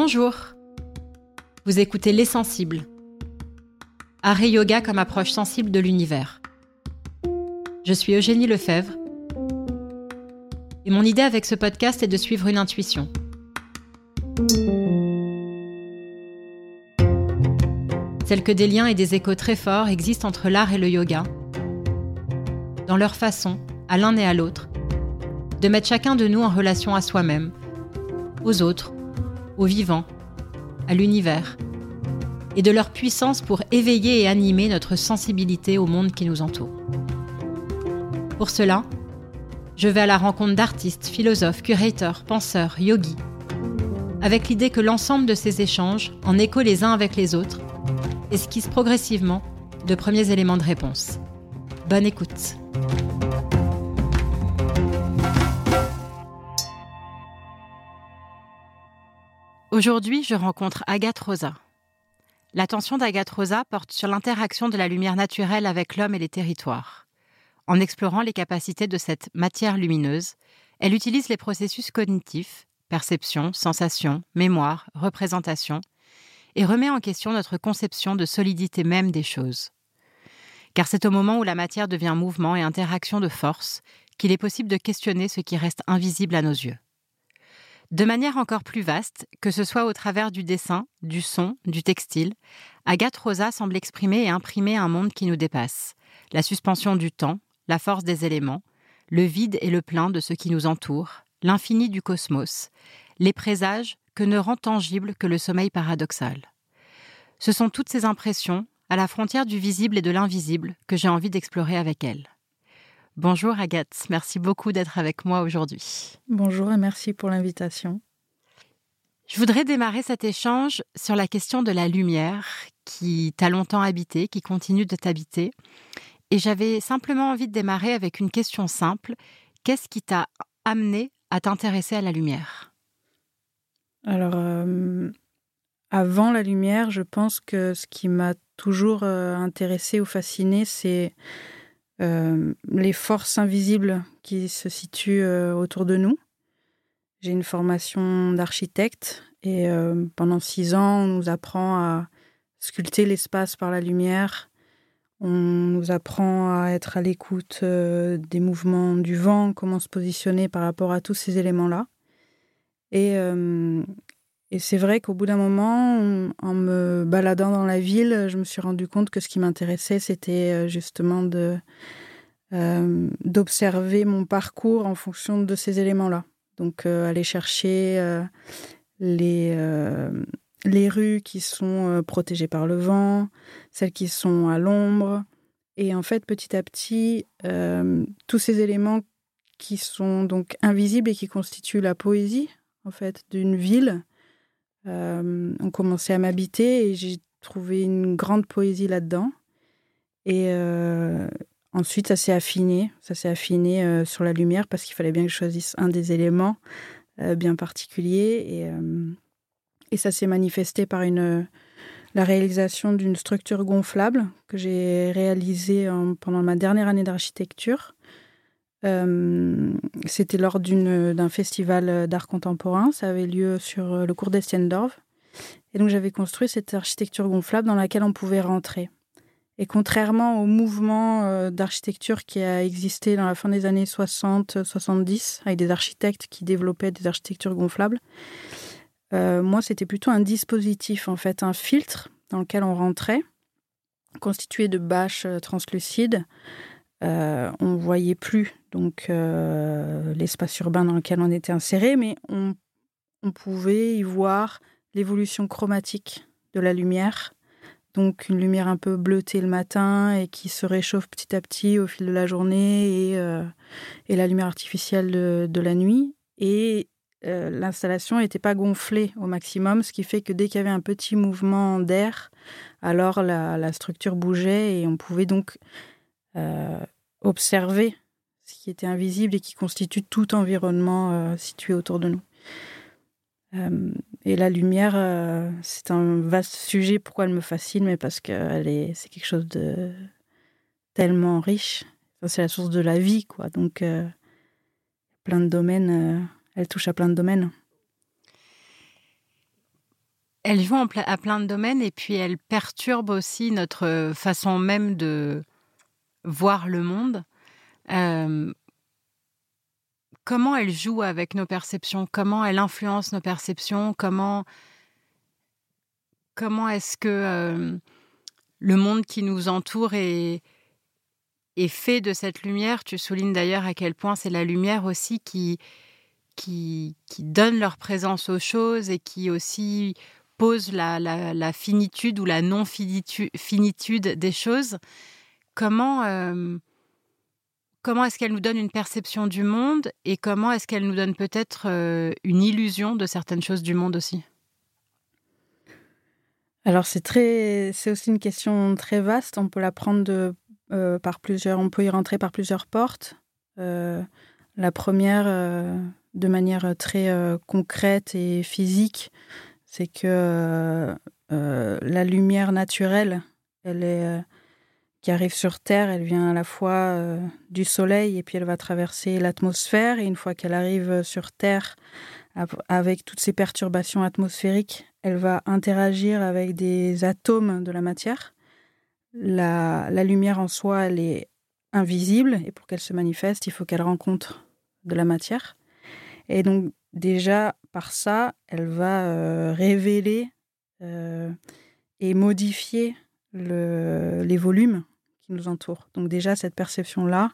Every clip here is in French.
Bonjour. Vous écoutez Les Sensibles. Et yoga comme approche sensible de l'univers. Je suis Eugénie Lefebvre. Et mon idée avec ce podcast est de suivre une intuition. Celle que des liens et des échos très forts existent entre l'art et le yoga, dans leur façon, à l'un et à l'autre, de mettre chacun de nous en relation à soi-même, aux autres, aux vivants, à l'univers, et de leur puissance pour éveiller et animer notre sensibilité au monde qui nous entoure. Pour cela, je vais à la rencontre d'artistes, philosophes, curateurs, penseurs, yogis, avec l'idée que l'ensemble de ces échanges, en écho les uns avec les autres, esquisse progressivement de premiers éléments de réponse. Bonne écoute. Aujourd'hui, je rencontre Agathe Rosa. L'attention d'Agathe Rosa porte sur l'interaction de la lumière naturelle avec l'homme et les territoires. En explorant les capacités de cette matière lumineuse, elle utilise les processus cognitifs, perception, sensation, mémoire, représentation, et remet en question notre conception de solidité même des choses. Car c'est au moment où la matière devient mouvement et interaction de force qu'il est possible de questionner ce qui reste invisible à nos yeux. De manière encore plus vaste, que ce soit au travers du dessin, du son, du textile, Agathe Rosa semble exprimer et imprimer un monde qui nous dépasse, la suspension du temps, la force des éléments, le vide et le plein de ce qui nous entoure, l'infini du cosmos, les présages que ne rend tangible que le sommeil paradoxal. Ce sont toutes ces impressions, à la frontière du visible et de l'invisible, que j'ai envie d'explorer avec elle. Bonjour Agathe, merci beaucoup d'être avec moi aujourd'hui. Bonjour et merci pour l'invitation. Je voudrais démarrer cet échange sur la question de la lumière qui t'a longtemps habité, qui continue de t'habiter. Et j'avais simplement envie de démarrer avec une question simple. Qu'est-ce qui t'a amené à t'intéresser à la lumière? Alors, euh, avant la lumière, je pense que ce qui m'a toujours euh, intéressé ou fasciné, c'est euh, les forces invisibles qui se situent euh, autour de nous. J'ai une formation d'architecte et euh, pendant six ans, on nous apprend à sculpter l'espace par la lumière. On nous apprend à être à l'écoute des mouvements du vent, comment se positionner par rapport à tous ces éléments-là. Et, et c'est vrai qu'au bout d'un moment, en me baladant dans la ville, je me suis rendu compte que ce qui m'intéressait, c'était euh, justement de euh, d'observer mon parcours en fonction de ces éléments-là. Donc euh, aller chercher les les rues qui sont protégées par le vent, celles qui sont à l'ombre, et en fait petit à petit, tous ces éléments qui sont donc invisibles et qui constituent la poésie en fait d'une ville euh, ont commencé à m'habiter et j'ai trouvé une grande poésie là-dedans. Et euh, ensuite, ça s'est affiné. Ça s'est affiné euh, sur la lumière parce qu'il fallait bien que je choisisse un des éléments bien particuliers. Et, ça s'est manifesté par la réalisation d'une structure gonflable que j'ai réalisée pendant ma dernière année d'architecture. Euh, c'était lors d'un festival d'art contemporain. Ça avait lieu sur le cours d'Estiendorf. Et donc j'avais construit cette architecture gonflable dans laquelle on pouvait rentrer. Et contrairement au mouvement euh, d'architecture qui a existé dans la fin des années 60-70, avec des architectes qui développaient des architectures gonflables, euh, moi c'était plutôt un dispositif, en fait, un filtre dans lequel on rentrait, constitué de bâches translucides. Euh, on voyait plus donc euh, l'espace urbain dans lequel on était inséré, mais on, pouvait y voir l'évolution chromatique de la lumière. Donc une lumière un peu bleutée le matin et qui se réchauffe petit à petit au fil de la journée et, euh, la lumière artificielle de, la nuit. Et l'installation n'était pas gonflée au maximum, ce qui fait que dès qu'il y avait un petit mouvement d'air, alors la, structure bougeait et on pouvait donc observer ce qui était invisible et qui constitue tout environnement euh, situé autour de nous. Euh, et la lumière, euh, c'est un vaste sujet. Pourquoi elle me fascine? Mais parce que est, c'est quelque chose de tellement riche. c'est la source de la vie, quoi. Donc, plein de domaines. elle touche à plein de domaines. Elle joue à plein de domaines et puis elle perturbe aussi notre façon même de voir le monde. Euh, comment elle joue avec nos perceptions? Comment elle influence nos perceptions? Comment comment est-ce que euh, le monde qui nous entoure est, est fait de cette lumière? Tu soulignes d'ailleurs à quel point c'est la lumière aussi qui, qui, qui donne leur présence aux choses et qui aussi pose la, la, finitude ou la non-finitude des choses. Comment, euh, comment est-ce qu'elle nous donne une perception du monde et comment est-ce qu'elle nous donne peut-être euh, une illusion de certaines choses du monde aussi? Alors c'est très, c'est aussi une question très vaste. On peut la prendre euh, par plusieurs, on peut y rentrer par plusieurs portes. la première, de manière très concrète et physique, c'est que la lumière naturelle, elle est arrive sur Terre, elle vient à la fois euh, du Soleil et puis elle va traverser l'atmosphère. Et une fois qu'elle arrive sur Terre, avec toutes ces perturbations atmosphériques, elle va interagir avec des atomes de la matière. La, lumière en soi, elle est invisible et pour qu'elle se manifeste, il faut qu'elle rencontre de la matière. Et donc déjà par ça, elle va euh, révéler euh, et modifier les volumes nous entourent. Donc déjà, cette perception-là,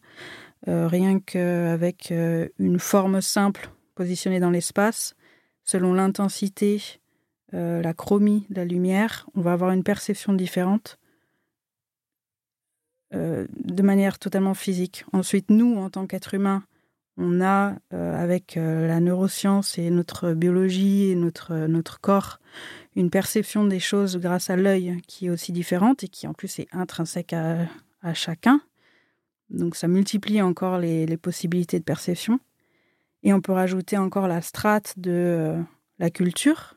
euh, rien qu'avec une forme simple positionnée dans l'espace, selon l'intensité, la chromie de la lumière, on va avoir une perception différente de manière totalement physique. Ensuite, nous, en tant qu'êtres humains, on a, euh, avec euh, la neuroscience et notre biologie et notre, notre corps, une perception des choses grâce à l'œil qui est aussi différente et qui en plus est intrinsèque à, chacun. Donc ça multiplie encore les, possibilités de perception. Et on peut rajouter encore la strate de euh, la culture,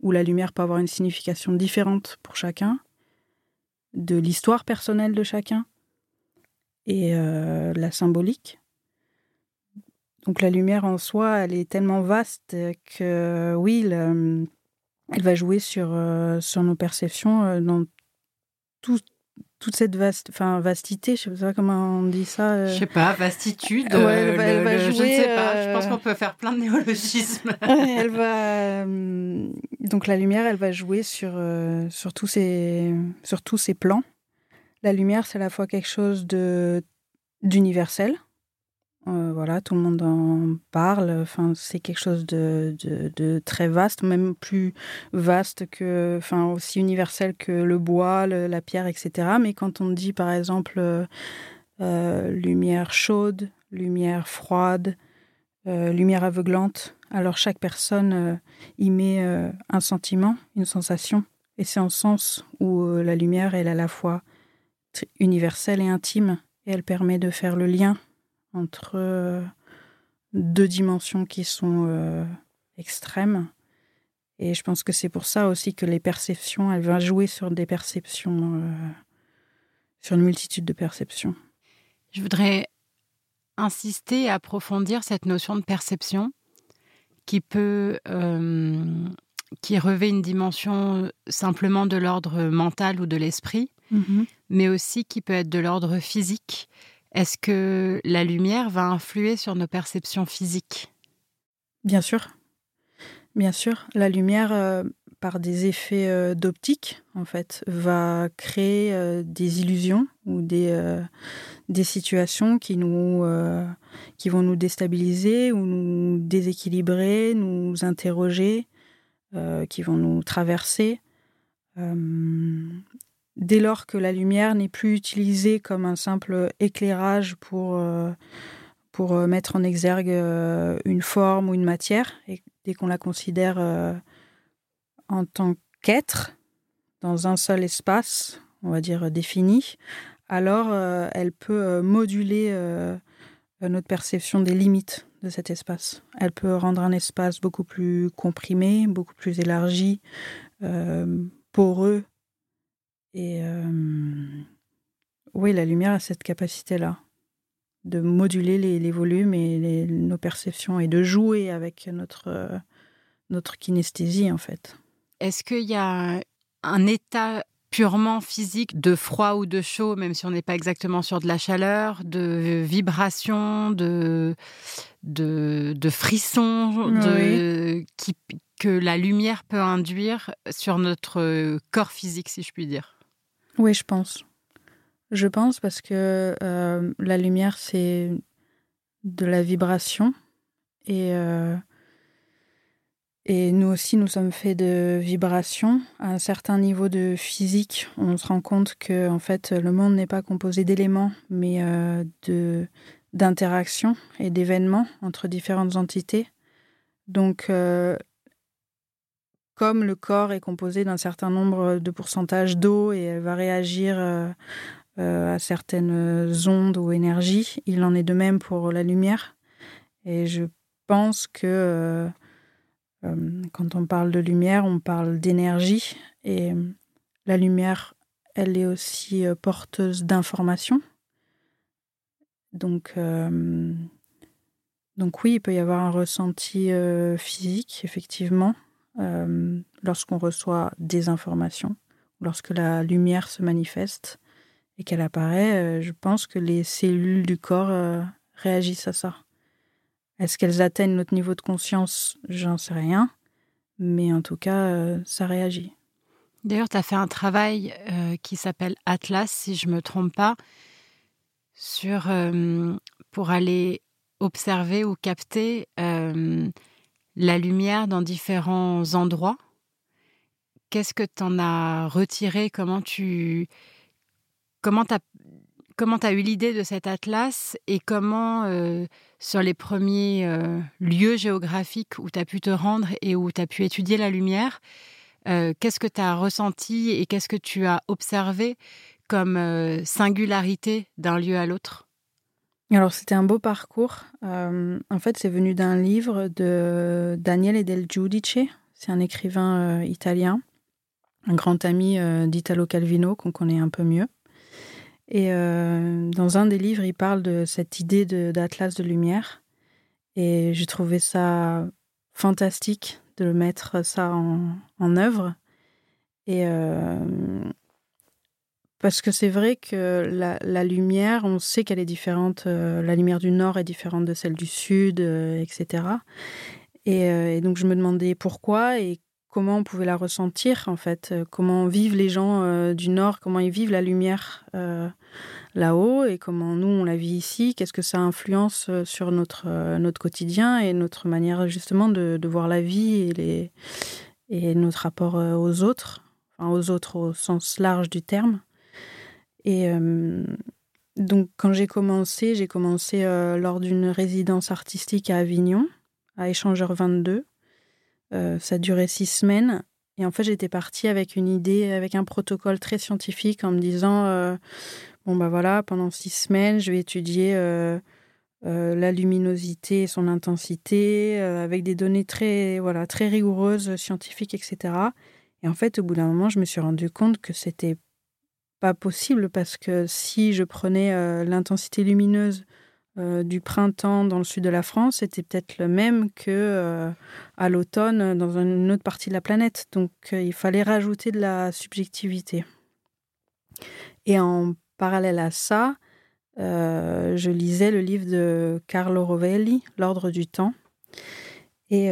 où la lumière peut avoir une signification différente pour chacun, de l'histoire personnelle de chacun et la symbolique. Donc la lumière en soi, elle est tellement vaste que oui, elle va jouer sur, euh, sur nos perceptions euh, dans toute cette vaste, enfin vastité, je ne sais pas comment on dit ça. Euh. Je sais pas, vastitude. elle va, jouer, je ne sais pas. Je pense qu'on peut faire plein de néologismes. elle va donc la lumière, elle va jouer sur sur tous ces sur tous ces plans. La lumière, c'est à la fois quelque chose de d'universel, euh, voilà, tout le monde en parle. Enfin, c'est quelque chose de, de, très vaste, même plus vaste que, enfin, aussi universel que le bois, la pierre, etc. Mais quand on dit, par exemple, euh, lumière chaude, lumière froide, euh, lumière aveuglante, alors chaque personne y met un sentiment, une sensation. Et c'est en sens où la lumière, elle est à la fois universelle et intime, et elle permet de faire le lien entre euh, deux dimensions qui sont euh, extrêmes. Et je pense que c'est pour ça aussi que les perceptions, elles vont jouer sur des perceptions, euh, sur une multitude de perceptions. Je voudrais insister et approfondir cette notion de perception qui peut, qui revêt une dimension simplement de l'ordre mental ou de l'esprit, mm-hmm. mais aussi qui peut être de l'ordre physique est-ce que la lumière va influer sur nos perceptions physiques? Bien sûr. Bien sûr. La lumière, euh, par des effets euh, d'optique, en fait, va créer euh, des illusions ou des, des situations qui, nous, qui vont nous déstabiliser ou nous déséquilibrer, nous interroger, qui vont nous traverser dès lors que la lumière n'est plus utilisée comme un simple éclairage pour, euh, pour euh, mettre en exergue euh, une forme ou une matière, et dès qu'on la considère en tant qu'être, dans un seul espace, on va dire défini, alors elle peut moduler notre perception des limites de cet espace. Elle peut rendre un espace beaucoup plus comprimé, beaucoup plus élargi, poreux, et oui, la lumière a cette capacité-là de moduler les, volumes et nos perceptions et de jouer avec notre, notre kinesthésie en fait. Est-ce qu'il y a un état purement physique de froid ou de chaud, même si on n'est pas exactement sur de la chaleur, de vibration, de, de, de frissons de, qui, que la lumière peut induire sur notre corps physique, si je puis dire? Oui, je pense. Je pense parce que euh, la lumière, c'est de la vibration et euh, et nous aussi, nous sommes faits de vibrations. À un certain niveau de physique, on se rend compte que en fait, le monde n'est pas composé d'éléments, mais euh, d'interactions et d'événements entre différentes entités. Donc, comme le corps est composé d'un certain nombre de pourcentages d'eau et elle va réagir euh, à certaines ondes ou énergies, il en est de même pour la lumière. Et je pense que euh, quand on parle de lumière, on parle d'énergie et euh, la lumière, elle est aussi euh, porteuse d'informations. Donc, donc oui, il peut y avoir un ressenti physique, effectivement, lorsqu'on reçoit des informations, lorsque la lumière se manifeste et qu'elle apparaît, je pense que les cellules du corps réagissent à ça. Est-ce qu'elles atteignent notre niveau de conscience? J'en sais rien. Mais en tout cas, euh, ça réagit. D'ailleurs, tu as fait un travail euh, qui s'appelle Atlas, si je ne me trompe pas, euh, pour aller observer ou capter la lumière dans différents endroits. Qu'est-ce que tu en as retiré? Comment tu comment as comment as eu l'idée de cet atlas? Et comment, euh, sur les premiers euh, lieux géographiques où tu as pu te rendre et où tu as pu étudier la lumière, euh, qu'est-ce que tu as ressenti et qu'est-ce que tu as observé comme singularité d'un lieu à l'autre? Alors c'était un beau parcours. en fait, c'est venu d'un livre de Daniele Del Giudice. C'est un écrivain italien, un grand ami d'Italo Calvino qu'on connaît un peu mieux. Et euh, dans un des livres, il parle de cette idée d'atlas de, lumière. Et j'ai trouvé ça fantastique de mettre ça en, en œuvre. Et euh, parce que c'est vrai que la, lumière, on sait qu'elle est différente. Euh, la lumière du nord est différente de celle du sud, etc. Et, et, donc je me demandais pourquoi et comment on pouvait la ressentir en fait, euh, comment vivent les gens euh, du Nord, comment ils vivent la lumière euh, là-haut et comment nous on la vit ici, qu'est-ce que ça influence sur notre, quotidien et notre manière justement de, voir la vie et, et notre rapport aux autres, enfin aux autres au sens large du terme. Et donc quand j'ai commencé, j'ai commencé lors d'une résidence artistique à Avignon, à Échangeur 22 euh, ça durait six semaines. Et en fait, j'étais partie avec une idée, avec un protocole très scientifique en me disant euh, bon, bah voilà, pendant six semaines, je vais étudier euh, la luminosité et son intensité avec des données très, voilà, très rigoureuses, scientifiques, etc. Et en fait, au bout d'un moment, je me suis rendu compte que c'était pas possible parce que si je prenais l'intensité lumineuse euh, du printemps dans le sud de la France c'était peut-être le même que euh, à l'automne dans une autre partie de la planète. Donc euh, il fallait rajouter de la subjectivité. Et en parallèle à ça, je lisais le livre de Carlo Rovelli, L'ordre du temps, et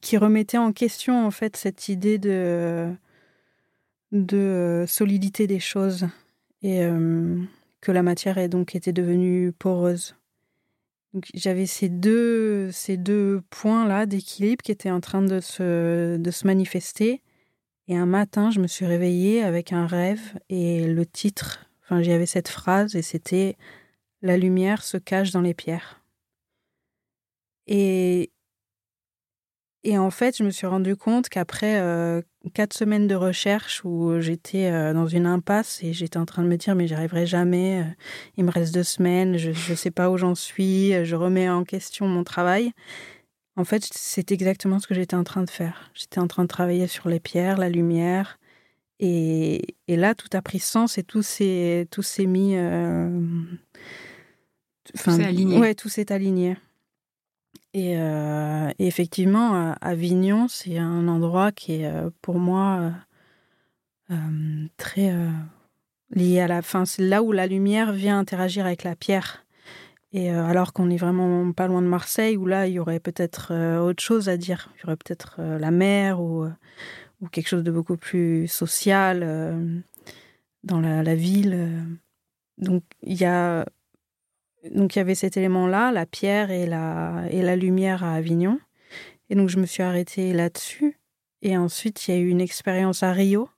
qui remettait en question en fait cette idée de de solidité des choses. Et que la matière est donc était devenue poreuse. J'avais ces deux, ces deux points-là d'équilibre qui étaient en train de se, de se manifester. Et un matin, je me suis réveillée avec un rêve et le titre, enfin, j'y cette phrase et c'était La lumière se cache dans les pierres. Et, et en fait, je me suis rendu compte qu'après euh, quatre semaines de recherche où j'étais euh, dans une impasse et j'étais en train de me dire mais j'y arriverai jamais, euh, il me reste deux semaines, je ne sais pas où j'en suis, je remets en question mon travail. En fait, c'est exactement ce que j'étais en train de faire. J'étais en train de travailler sur les pierres, la lumière. Et, et là, tout a pris sens et tout s'est, tout s'est mis. tout s'est aligné. Ouais, tout s'est aligné. Et, effectivement, Avignon, c'est un endroit qui est pour moi très lié à la fin. C'est là où la lumière vient interagir avec la pierre. Et alors qu'on est vraiment pas loin de Marseille, où là, il y aurait peut-être autre chose à dire. Il y aurait peut-être la mer ou, ou quelque chose de beaucoup plus social dans la, ville. Donc il y a donc il y avait cet élément-là, la pierre et la et la lumière à Avignon. Et donc je me suis arrêtée là-dessus. Et ensuite il y a eu une expérience à Rio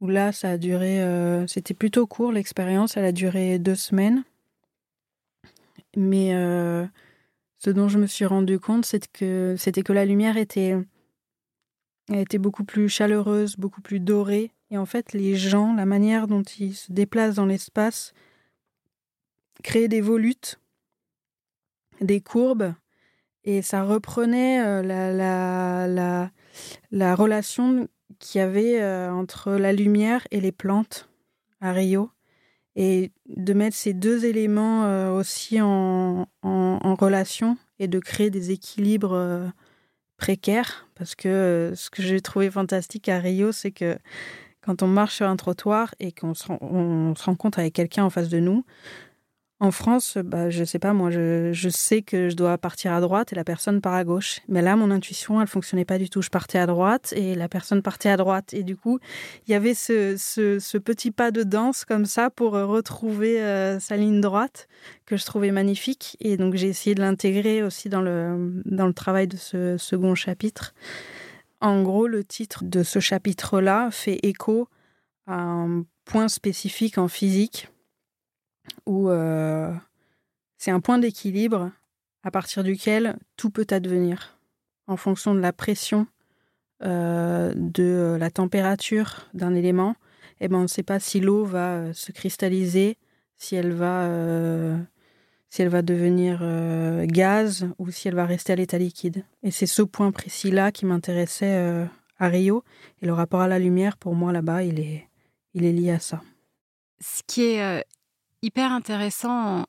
où là ça a duré, euh, c'était plutôt court l'expérience, elle a duré deux semaines. Mais euh, ce dont je me suis rendu compte, c'est que c'était que la lumière était était beaucoup plus chaleureuse, beaucoup plus dorée et en fait, les gens, la manière dont ils se déplacent dans l'espace, créaient des volutes, des courbes, et ça reprenait euh, la, la, la, la relation qu'il y avait euh, entre la lumière et les plantes à Rio. Et de mettre ces deux éléments euh, aussi en, en, relation et de créer des équilibres précaires. Parce que ce que j'ai trouvé fantastique à Rio, c'est que quand on marche sur un trottoir et qu'on se, on se rencontre avec quelqu'un en face de nous, en France, bah, je sais pas, moi, je, sais que je dois partir à droite et la personne part à gauche. Mais là, mon intuition, elle fonctionnait pas du tout. Je partais à droite et la personne partait à droite. Et du coup, il y avait ce, petit pas de danse comme ça pour retrouver euh, sa ligne droite que je trouvais magnifique. Et donc, j'ai essayé de l'intégrer aussi dans le travail de ce second chapitre. En gros, le titre de ce chapitre-là fait écho à un point spécifique en physique où euh, c'est un point d'équilibre à partir duquel tout peut advenir en fonction de la pression, euh, de la température d'un élément. Eh ben, on ne sait pas si l'eau va se cristalliser, si elle va euh, si elle va devenir euh, gaz ou si elle va rester à l'état liquide. Et c'est ce point précis-là qui m'intéressait euh, à Rio. Et le rapport à la lumière, pour moi, là-bas, il est, il est lié à ça. Ce qui est euh, hyper intéressant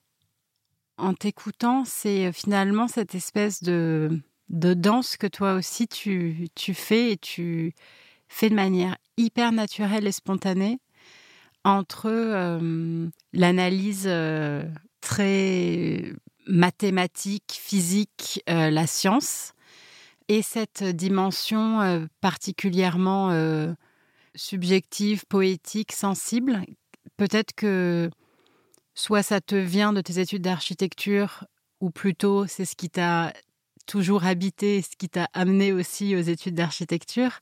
en, t'écoutant, c'est finalement cette espèce de, danse que toi aussi tu, fais et tu fais de manière hyper naturelle et spontanée entre l'analyse très mathématique, physique, euh, la science, et cette dimension euh, particulièrement euh, subjective, poétique, sensible. Peut-être que soit ça te vient de tes études d'architecture, ou plutôt c'est ce qui t'a toujours habité, ce qui t'a amené aussi aux études d'architecture.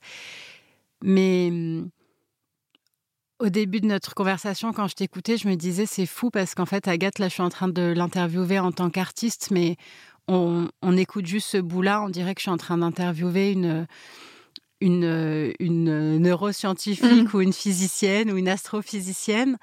Mais hum, au début de notre conversation, quand je t'écoutais, je me disais c'est fou parce qu'en fait, Agathe, là, je suis en train de l'interviewer en tant qu'artiste, mais on, écoute juste ce bout-là, on dirait que je suis en train d'interviewer une, une, une neuroscientifique mmh. ou une physicienne ou une astrophysicienne.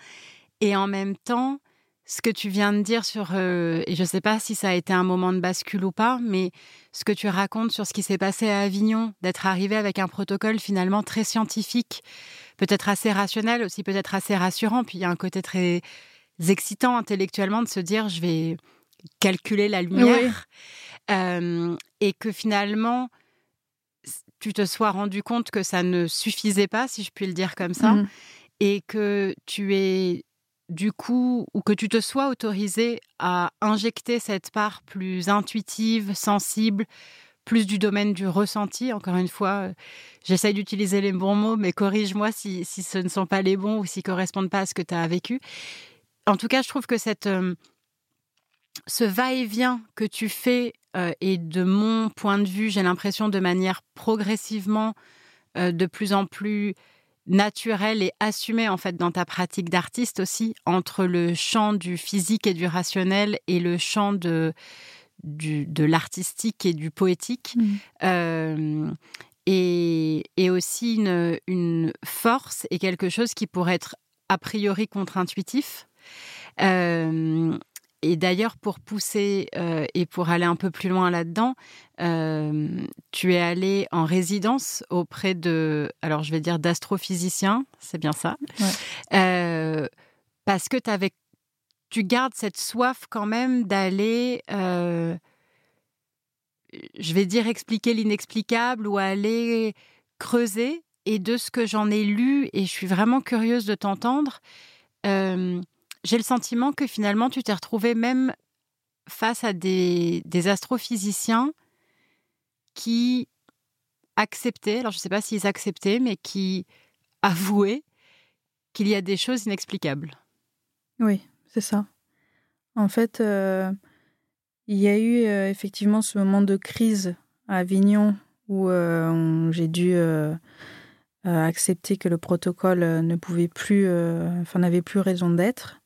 Et en même temps, ce que tu viens de dire sur, euh, et je ne sais pas si ça a été un moment de bascule ou pas, mais ce que tu racontes sur ce qui s'est passé à Avignon, d'être arrivé avec un protocole finalement très scientifique, peut-être assez rationnel, aussi peut-être assez rassurant. Puis il y a un côté très excitant intellectuellement de se dire je vais calculer la lumière. Euh, et que finalement, tu te sois rendu compte que ça ne suffisait pas, si je puis le dire comme ça, mmh. et que tu es du coup, ou que tu te sois autorisé à injecter cette part plus intuitive, sensible, plus du domaine du ressenti? Encore une fois, euh, j'essaye d'utiliser les bons mots, mais corrige-moi si, ce ne sont pas les bons ou s'ils correspondent pas à ce que tu as vécu. En tout cas, je trouve que cette, euh, ce va-et-vient que tu fais, euh, et de mon point de vue, j'ai l'impression de manière progressivement de plus en plus naturelle et assumée en fait dans ta pratique d'artiste aussi entre le champ du physique et du rationnel et le champ de de l'artistique et du poétique. Mmh. Euh, et, aussi une, une, force et quelque chose qui pourrait être a priori contre-intuitif. Euh, et d'ailleurs, pour pousser euh, et pour aller un peu plus loin là-dedans, tu es allé en résidence auprès de, alors je vais dire d'astrophysiciens, c'est bien ça, parce que tu avais tu gardes cette soif quand même d'aller euh, je vais dire expliquer l'inexplicable ou aller creuser. Et de ce que j'en ai lu, et je suis vraiment curieuse de t'entendre, euh, j'ai le sentiment que finalement tu t'es retrouvé même face à des, astrophysiciens qui acceptaient, alors je ne sais pas s'ils acceptaient, mais qui avouaient qu'il y a des choses inexplicables. Oui, c'est ça. En fait, euh, il y a eu euh, effectivement ce moment de crise à Avignon où euh, j'ai dû accepter que le protocole ne pouvait plus, enfin n'avait plus raison d'être.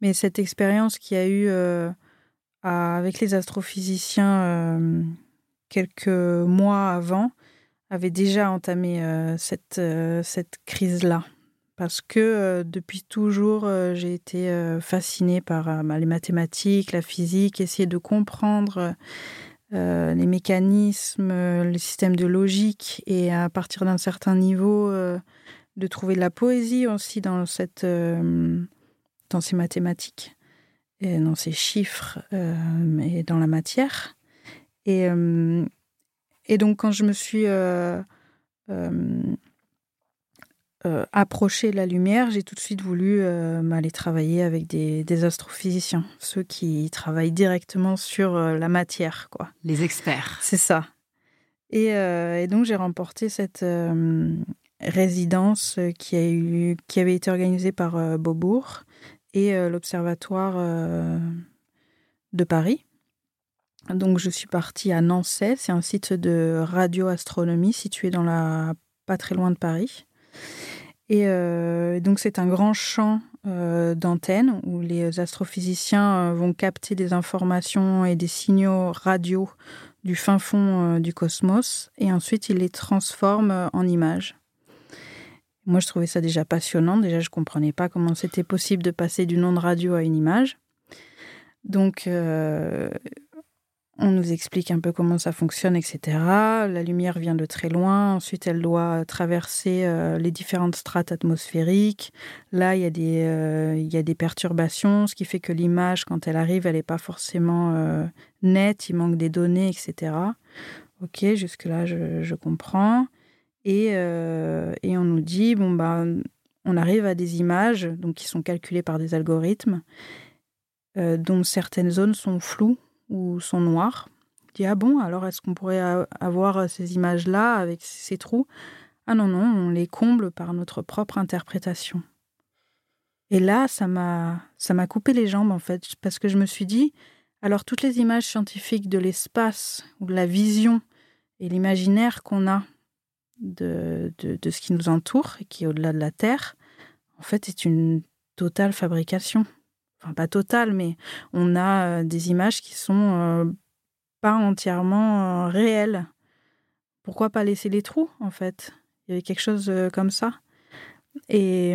Mais cette expérience qu'il y a eu avec les astrophysiciens quelques mois avant avait déjà entamé cette, cette crise-là. Parce que euh, depuis toujours, euh, j'ai été euh, fascinée par bah, les mathématiques, la physique, essayer de comprendre les mécanismes, le système de logique, et à partir d'un certain niveau, de trouver de la poésie aussi dans, cette, dans ces mathématiques, et dans ces chiffres, et dans la matière. Et, et donc, quand je me suis euh, approcher la lumière, j'ai tout de suite voulu euh, aller travailler avec des, astrophysiciens, ceux qui travaillent directement sur euh, la matière, quoi. Les experts. C'est ça. Et, donc j'ai remporté cette résidence qui, a eu, qui avait été organisée par Beaubourg et l'Observatoire de Paris. Donc je suis partie à Nancy, c'est un site de radioastronomie situé pas très loin de Paris. Et euh, donc c'est un grand champ euh, d'antennes où les astrophysiciens euh, vont capter des informations et des signaux radio du fin fond du cosmos et ensuite ils les transforment en images. Moi je trouvais ça déjà passionnant, déjà je comprenais pas comment c'était possible de passer d'une onde radio à une image. Donc on nous explique un peu comment ça fonctionne, etc. La lumière vient de très loin. Ensuite, elle doit traverser euh, les différentes strates atmosphériques. Là, il y, a des, euh, il y a des perturbations, ce qui fait que l'image, quand elle arrive, elle n'est pas forcément euh, nette. Il manque des données, etc. Ok, jusque-là, je, comprends. Et, et, on nous dit, bon, bah, on arrive à des images donc, qui sont calculées par des algorithmes dont certaines zones sont floues ou sont noirs. Je dis ah bon, alors est-ce qu'on pourrait avoir ces images-là avec ces trous? Ah non, non, on les comble par notre propre interprétation. Et là, ça m'a, ça m'a coupé les jambes en fait, parce que je me suis dit, alors toutes les images scientifiques de l'espace ou de la vision et l'imaginaire qu'on a de, de, ce qui nous entoure et qui est au-delà de la Terre, en fait, c'est une totale fabrication enfin pas totale, mais on a euh, des images qui sont euh, pas entièrement euh, réelles. Pourquoi pas laisser les trous, en fait? Il y avait quelque chose comme ça. Et,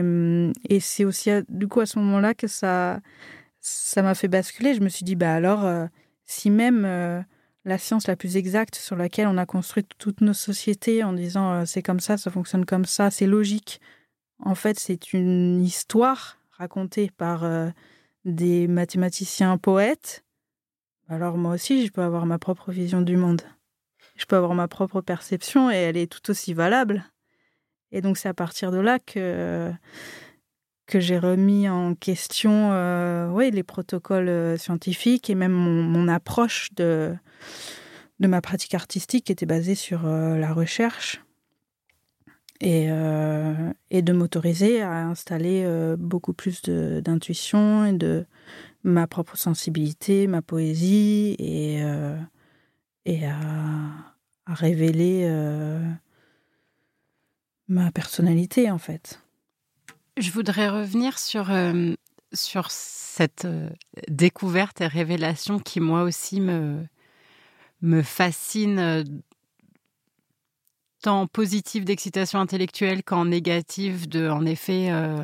et c'est aussi du coup à ce moment-là que ça ça m'a fait basculer. Je me suis dit, bah alors, si même la science la plus exacte sur laquelle on a construit toutes nos sociétés en disant c'est comme ça, ça fonctionne comme ça, c'est logique. En fait, c'est une histoire racontée par des mathématiciens poètes, alors moi aussi, je peux avoir ma propre vision du monde. Je peux avoir ma propre perception et elle est tout aussi valable. Et donc c'est à partir de là que, que j'ai remis en question euh, les protocoles euh, scientifiques et même mon, approche de, de ma pratique artistique qui était basée sur euh, la recherche et, euh, et de m'autoriser à installer euh, beaucoup plus d'intuition et de ma propre sensibilité, ma poésie et, et à, à révéler ma personnalité en fait. Je voudrais revenir sur, sur cette découverte et révélation qui moi aussi me, me fascine tant positive d'excitation intellectuelle qu'en négative de, en effet, euh,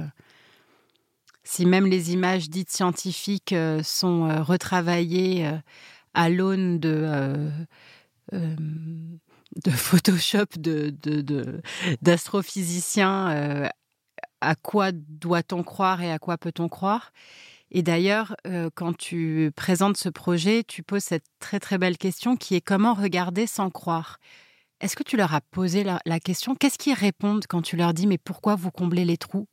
si même les images dites scientifiques euh, sont euh, retravaillées à l'aune de, Photoshop, d'astrophysiciens, à quoi doit-on croire et à quoi peut-on croire? Et d'ailleurs, euh, quand tu présentes ce projet, tu poses cette très très belle question qui est comment regarder sans croire? Est-ce que tu leur as posé la, question? Qu'est-ce qu'ils répondent quand tu leur dis mais pourquoi vous comblez les trous?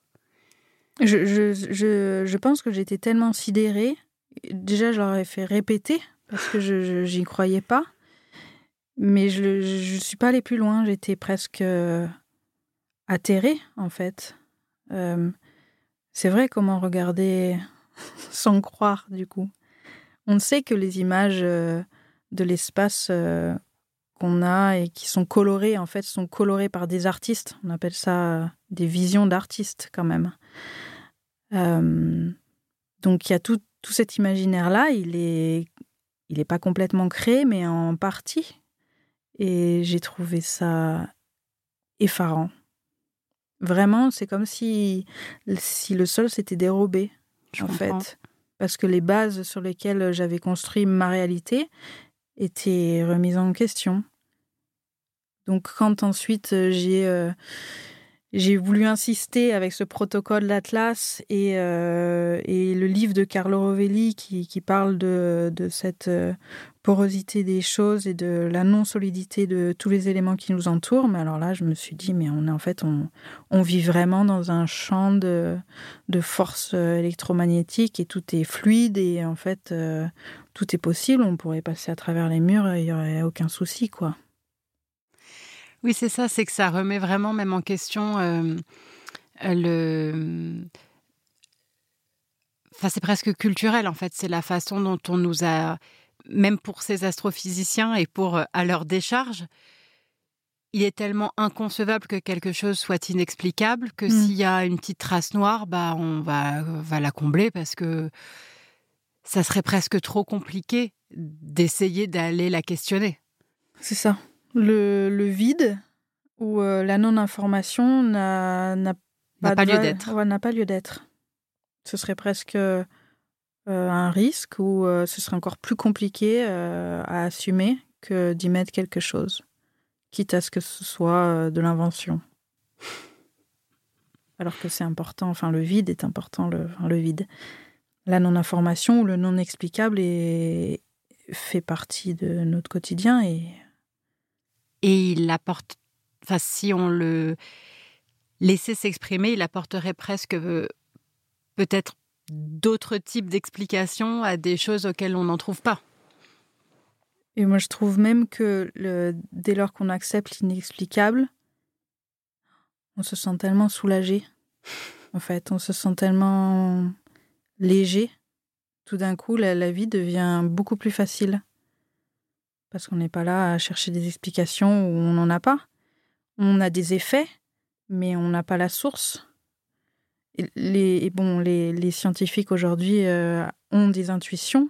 Je, pense que j'étais tellement sidérée. Déjà, je leur ai fait répéter parce que je n'y croyais pas. Mais je ne suis pas allée plus loin. J'étais presque euh, atterrée, en fait. Euh, c'est vrai comment regarder sans croire, du coup. On sait que les images euh, de l'espace qu'on a et qui sont colorées, en fait, sont colorées par des artistes. On appelle ça des visions d'artistes, quand même. donc, il y a tout, tout cet imaginaire-là. Il est, il n'est pas complètement créé, mais en partie. Et j'ai trouvé ça effarant. Vraiment, c'est comme si, si le sol s'était dérobé, en fait. Parce que les bases sur lesquelles j'avais construit ma réalité étaient remises en question. Donc quand ensuite j'ai euh, j'ai voulu insister avec ce protocole d'Atlas et, euh, et, le livre de Carlo Rovelli qui, qui parle de, de, cette euh, porosité des choses et de la non-solidité de tous les éléments qui nous entourent. Mais alors là, je me suis dit, mais on est en fait, on, vit vraiment dans un champ de, de force euh, électromagnétique et tout est fluide et en fait, tout est possible. On pourrait passer à travers les murs et il n'y aurait aucun souci, quoi. Oui, c'est ça, c'est que ça remet vraiment même en question euh, le. Enfin, c'est presque culturel en fait. C'est la façon dont on nous a, même pour ces astrophysiciens et pour euh, à leur décharge, il est tellement inconcevable que quelque chose soit inexplicable que mmh. s'il y a une petite trace noire, bah on va, va la combler parce que ça serait presque trop compliqué d'essayer d'aller la questionner. C'est ça le, vide ou euh, la non-information n'a pas, lieu d'être. n'a pas lieu d'être. Ce serait presque euh, un risque ou euh, ce serait encore plus compliqué à assumer que d'y mettre quelque chose, quitte à ce que ce soit de l'invention. Alors que c'est important, enfin le vide est important, le, vide. La non-information ou le non-explicable fait partie de notre quotidien et et il apporte, enfin, si on le laissait s'exprimer, il apporterait presque euh, peut-être d'autres types d'explications à des choses auxquelles on n'en trouve pas. Et moi, je trouve même que dès lors qu'on accepte l'inexplicable, on se sent tellement soulagé. En fait, on se sent tellement léger. Tout d'un coup, la vie devient beaucoup plus facile parce qu'on n'est pas là à chercher des explications où on n'en a pas. On a des effets, mais on n'a pas la source. Les, bon, les, scientifiques aujourd'hui euh, ont des intuitions,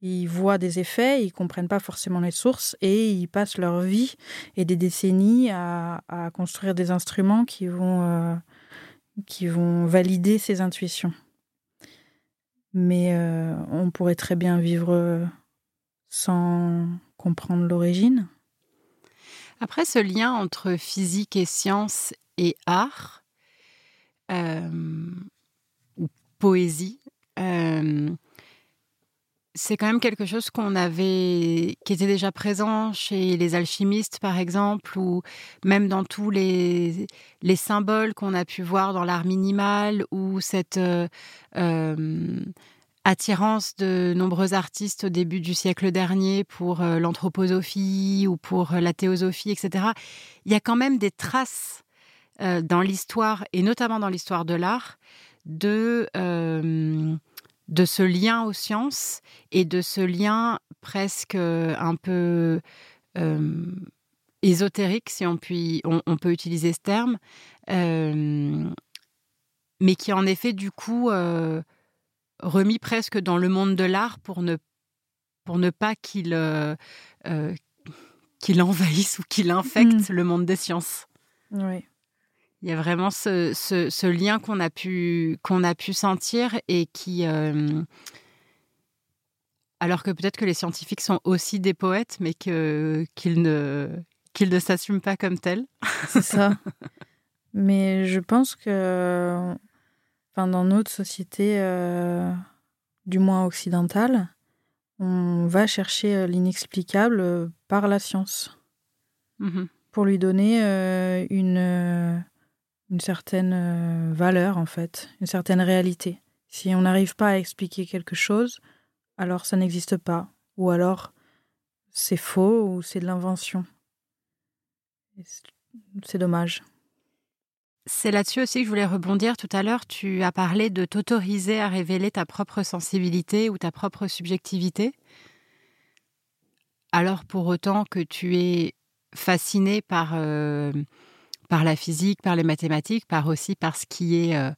ils voient des effets, ils comprennent pas forcément les sources et ils passent leur vie et des décennies à, construire des instruments qui vont, euh, qui vont valider ces intuitions. Mais euh, on pourrait très bien vivre sans comprendre l'origine. Après, ce lien entre physique et science et art, ou poésie, c'est quand même quelque chose qu'on avait, qui était déjà présent chez les alchimistes, par exemple, ou même dans tous les, les symboles qu'on a pu voir dans l'art minimal, ou cette euh, attirance de nombreux artistes au début du siècle dernier pour euh, l'anthroposophie ou pour euh, la théosophie, etc. Il y a quand même des traces euh, dans l'histoire, et notamment dans l'histoire de l'art, de, de ce lien aux sciences et de ce lien presque un peu ésotérique, si on, on, peut utiliser ce terme, mais qui en effet, du coup, remis presque dans le monde de l'art pour ne, pour ne pas qu'il euh, euh, qu'il envahisse ou qu'il infecte mm. le monde des sciences. Oui. Il y a vraiment ce, ce, lien qu'on a, pu, qu'on a pu sentir et qui... Euh, alors que peut-être que les scientifiques sont aussi des poètes, mais que, qu'ils ne, qu'ils ne s'assument pas comme tels. C'est ça. mais je pense que Enfin, dans notre société, euh, du moins occidental, on va chercher l'inexplicable par la science. Mmh pour lui donner une, une certaine valeur, en fait, une certaine réalité. Si on n'arrive pas à expliquer quelque chose, alors ça n'existe pas. Ou alors c'est faux ou c'est de l'invention. C'est dommage. C'est là-dessus aussi que je voulais rebondir. Tout à l'heure, tu as parlé de t'autoriser à révéler ta propre sensibilité ou ta propre subjectivité. Alors pour autant que tu es fasciné par, euh, par la physique, par les mathématiques, par aussi par ce qui est euh,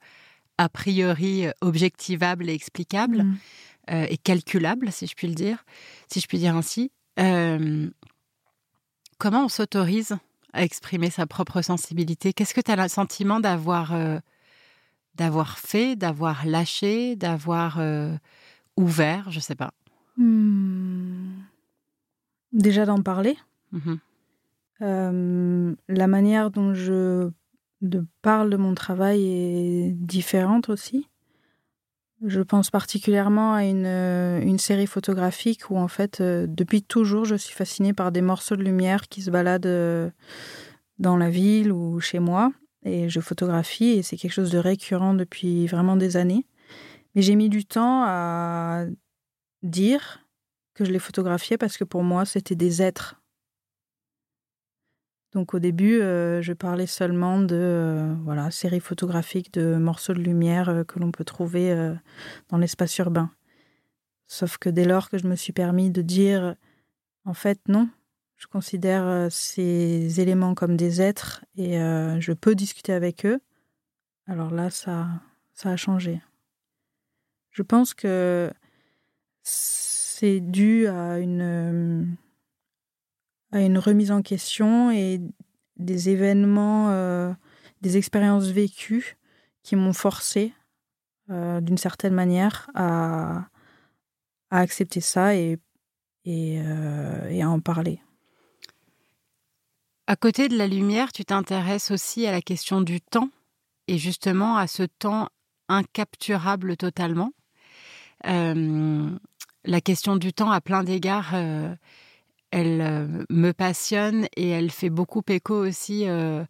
a priori objectivable et explicable mmh. euh, et calculable, si je puis le dire, si je puis dire ainsi. comment on s'autorise à exprimer sa propre sensibilité? Qu'est-ce que tu as le sentiment d'avoir d'avoir fait, d'avoir lâché, d'avoir ouvert? Je sais pas. Mmh. Déjà d'en parler. Mmh la manière dont je parle de mon travail est différente aussi. Je pense particulièrement à une, une série photographique où en fait, depuis toujours, je suis fascinée par des morceaux de lumière qui se baladent dans la ville ou chez moi. Et je photographie et c'est quelque chose de récurrent depuis vraiment des années. Mais j'ai mis du temps à dire que je les photographiais parce que pour moi, c'était des êtres donc au début, euh, je parlais seulement de euh, voilà séries photographiques de morceaux de lumière euh, que l'on peut trouver dans l'espace urbain. Sauf que dès lors que je me suis permis de dire en fait non, je considère ces éléments comme des êtres et je peux discuter avec eux. Alors là, ça, ça a changé. Je pense que c'est dû à une à une remise en question et des événements, euh, des expériences vécues qui m'ont forcé, euh, d'une certaine manière, à, à, accepter ça et, et, euh, et, à en parler. À côté de la lumière, tu t'intéresses aussi à la question du temps et justement à ce temps incapturable totalement. la question du temps, à plein d'égards, elle euh, me passionne et elle fait beaucoup écho aussi euh,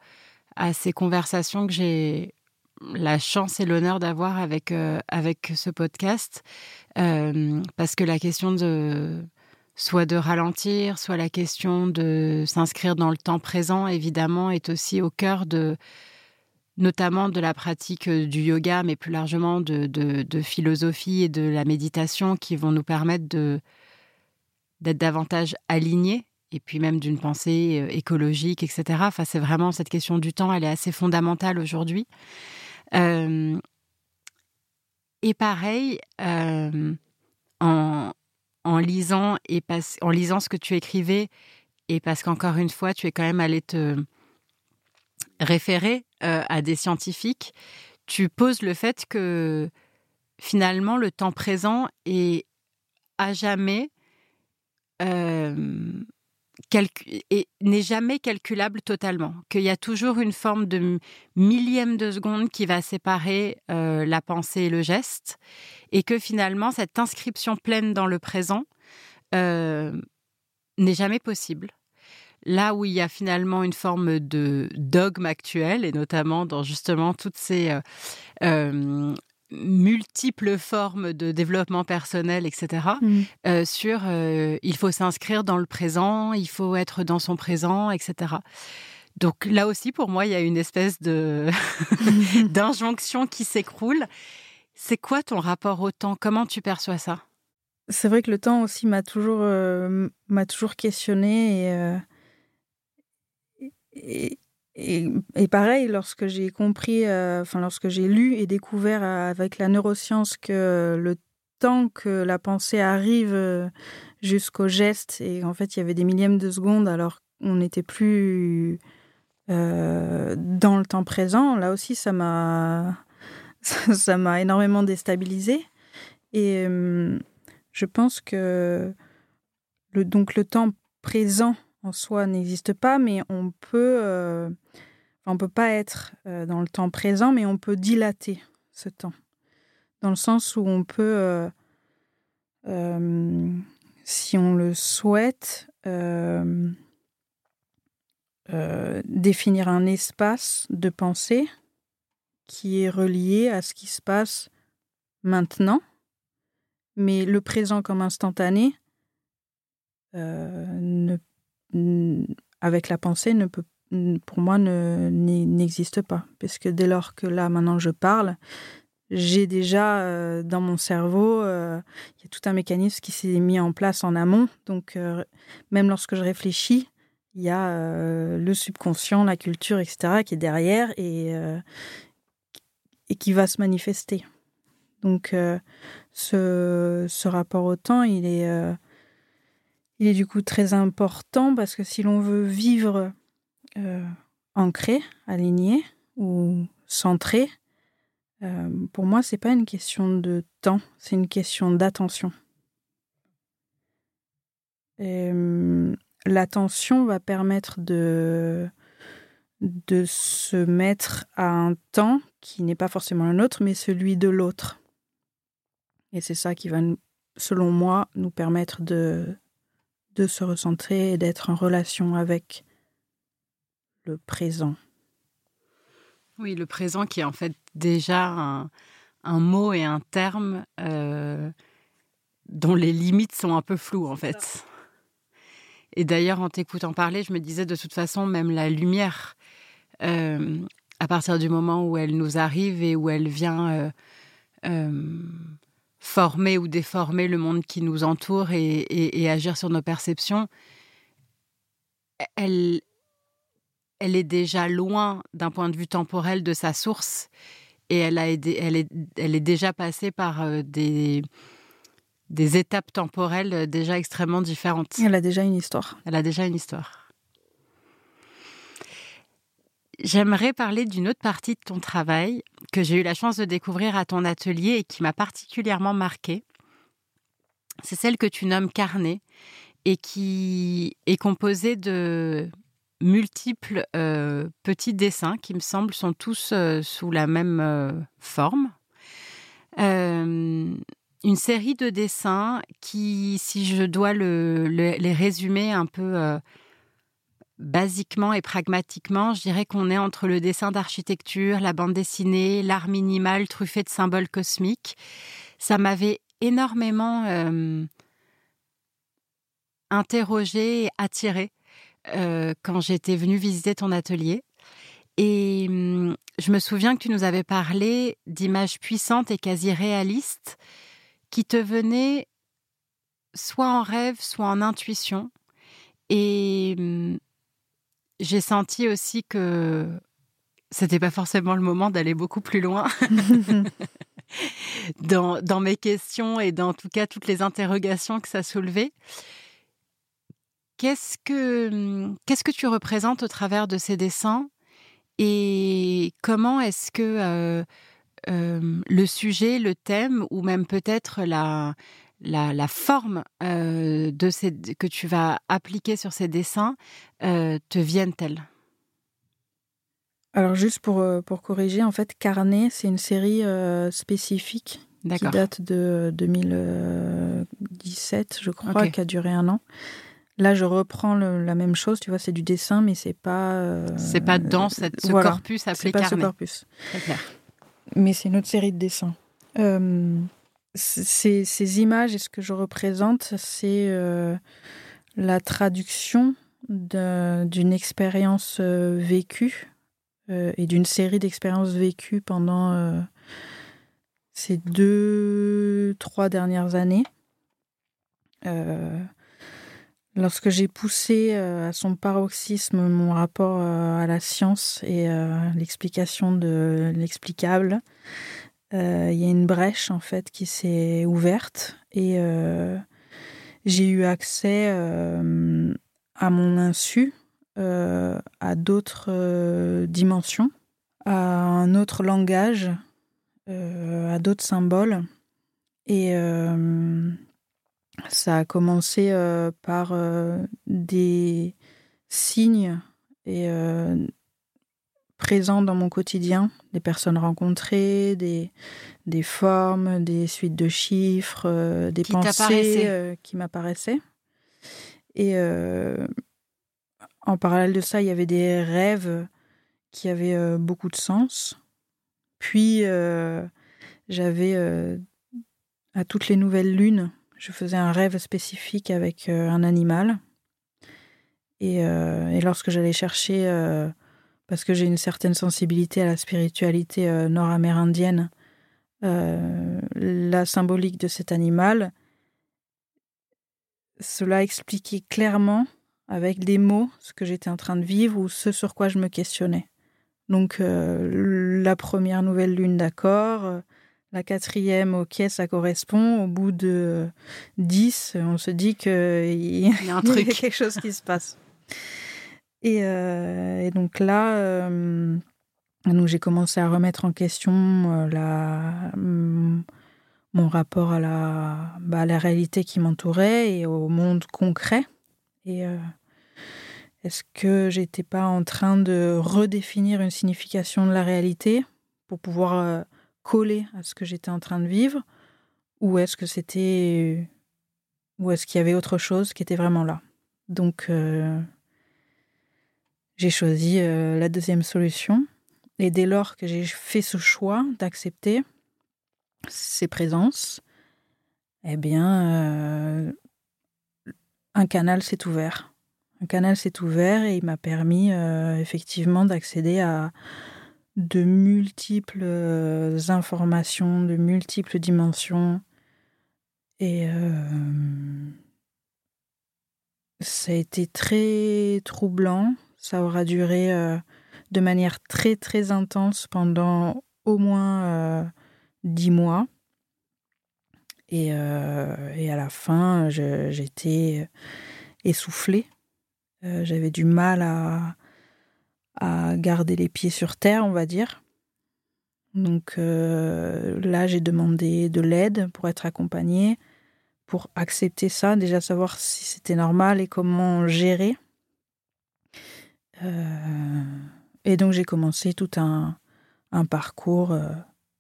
à ces conversations que j'ai la chance et l'honneur d'avoir avec, euh, ce podcast. parce que la question de soit de ralentir, soit la question de s'inscrire dans le temps présent, évidemment, est aussi au cœur de notamment de la pratique du yoga, mais plus largement de, de philosophie et de la méditation qui vont nous permettre de d'être davantage aligné et puis même d'une pensée euh, écologique, etc. Enfin, c'est vraiment cette question du temps, elle est assez fondamentale aujourd'hui. Euh, et pareil, euh, en, en, lisant et en lisant ce que tu écrivais, et parce qu'encore une fois, tu es quand même allé te référer à des scientifiques, tu poses le fait que finalement le temps présent est à jamais n'est jamais calculable totalement, qu'il y a toujours une forme de millième de seconde qui va séparer la pensée et le geste, et que finalement cette inscription pleine dans le présent n'est jamais possible. Là où il y a finalement une forme de dogme actuel, et notamment dans justement toutes ces multiples formes de développement personnel, etc., mmh. euh, sur euh, il faut s'inscrire dans le présent, il faut être dans son présent, etc. Donc là aussi, pour moi, il y a une espèce de d'injonction qui s'écroule. C'est quoi ton rapport au temps? Comment tu perçois ça? C'est vrai que le temps aussi m'a toujours euh, m'a toujours questionné et, et, et, pareil, lorsque j'ai compris, euh, enfin lorsque j'ai lu et découvert euh, avec la neuroscience que le temps que la pensée arrive euh, jusqu'au geste, et en fait il y avait des millièmes de seconde alors qu'on n'était plus dans le temps présent, là aussi ça m'a ça m'a énormément déstabilisé. Et je pense que donc le temps présent soi n'existe pas, mais on peut, euh, on peut pas être euh, dans le temps présent, mais on peut dilater ce temps, dans le sens où on peut, euh, si on le souhaite, définir un espace de pensée qui est relié à ce qui se passe maintenant, mais le présent comme instantané, ne, avec la pensée, ne peut, pour moi, n'existe pas. Parce que dès lors que là, maintenant, je parle, j'ai déjà euh, dans mon cerveau, euh, il y a tout un mécanisme qui s'est mis en place en amont. Donc, euh, même lorsque je réfléchis, il y a le subconscient, la culture, etc., qui est derrière et, qui va se manifester. Donc, ce, rapport au temps, il est, il est du coup très important parce que si l'on veut vivre ancré, aligné ou centré, euh, pour moi, c'est pas une question de temps, c'est une question d'attention. Euh, l'attention va permettre de, de se mettre à un temps qui n'est pas forcément le nôtre, mais celui de l'autre. Et c'est ça qui va, selon moi, nous permettre de, de se recentrer et d'être en relation avec le présent. Oui, le présent qui est en fait déjà un, mot et un terme euh, dont les limites sont un peu floues en fait. Et d'ailleurs, en t'écoutant parler, je me disais de toute façon, même la lumière, euh, à partir du moment où elle nous arrive et où elle vient euh, former ou déformer le monde qui nous entoure et agir sur nos perceptions, elle, elle est déjà loin d'un point de vue temporel de sa source et elle, a elle, est, elle est déjà passée par euh, des, des étapes temporelles déjà extrêmement différentes. Elle a déjà une histoire. Elle a déjà une histoire. J'aimerais parler d'une autre partie de ton travail que j'ai eu la chance de découvrir à ton atelier et qui m'a particulièrement marquée. C'est celle que tu nommes carnet et qui est composée de multiples euh, petits dessins qui me semblent sont tous euh, sous la même euh, forme. une série de dessins qui, si je dois les résumer un peu basiquement et pragmatiquement, je dirais qu'on est entre le dessin d'architecture, la bande dessinée, l'art minimal truffé de symboles cosmiques. Ça m'avait énormément interrogé et attiré euh, quand j'étais venue visiter ton atelier. Et hum, je me souviens que tu nous avais parlé d'images puissantes et quasi réalistes qui te venaient soit en rêve, soit en intuition. Et hum, j'ai senti aussi que c'était pas forcément le moment d'aller beaucoup plus loin dans, dans, mes questions et dans tout cas toutes les interrogations que ça soulevait. Qu'est-ce que, qu'est-ce que tu représentes au travers de ces dessins et comment est-ce que le sujet, le thème ou même peut-être la, la, forme de ces, que tu vas appliquer sur ces dessins te viennent-elles? Alors juste pour, pour corriger, en fait, Carnet, c'est une série spécifique qui date de 2017, je crois, qui a duré un an. Là, je reprends la même chose, tu vois, c'est du dessin, mais c'est pas. Euh, c'est pas dans cette, ce corpus appelé pas ce corpus. Très clair. Mais c'est une autre série de dessins. Euh, ces, images et ce que je représente, c'est euh, la traduction d'une expérience vécue et d'une série d'expériences vécues pendant ces deux, trois dernières années. Lorsque j'ai poussé euh, à son paroxysme mon rapport euh, à la science et euh, l'explication de l'explicable, il y a une brèche en fait qui s'est ouverte et j'ai eu accès à mon insu à d'autres dimensions, à un autre langage, à d'autres symboles et ça a commencé euh, par euh, des signes et euh, présent dans mon quotidien, des personnes rencontrées, des, des formes, des suites de chiffres, des pensées qui m'apparaissaient. Et en parallèle de ça, il y avait des rêves qui avaient beaucoup de sens. Puis, j'avais à toutes les nouvelles lunes, je faisais un rêve spécifique avec un animal. Et, et lorsque j'allais chercher parce que j'ai une certaine sensibilité à la spiritualité euh, nord-amérindienne, euh, la symbolique de cet animal, cela expliquait clairement, avec des mots, ce que j'étais en train de vivre ou ce sur quoi je me questionnais. Donc euh, la première nouvelle lune, d'accord. La quatrième, ok, ça correspond. Au bout de dix, on se dit qu'il y, y a quelque chose qui se passe. Euh, et, donc là, euh, j'ai commencé à remettre en question euh, mon rapport à la, bah, la réalité qui m'entourait et au monde concret. Et est-ce que j'étais pas en train de redéfinir une signification de la réalité pour pouvoir coller à ce que j'étais en train de vivre? Ou est-ce que c'était ou est-ce qu'il y avait autre chose qui était vraiment là? Donc j'ai choisi euh, la deuxième solution. Et dès lors que j'ai fait ce choix d'accepter ces présences, eh bien, euh, un canal s'est ouvert. Un canal s'est ouvert et il m'a permis euh, effectivement d'accéder à de multiples informations, de multiples dimensions. Et ça a été très troublant ça aura duré euh, de manière très très intense pendant au moins euh, dix mois. Et, euh, et, à la fin, j'étais essoufflée. J'avais du mal à, garder les pieds sur terre, on va dire. Donc là, j'ai demandé de l'aide pour être accompagnée, pour accepter ça, déjà savoir si c'était normal et comment gérer. Euh, et donc j'ai commencé tout un, parcours, euh,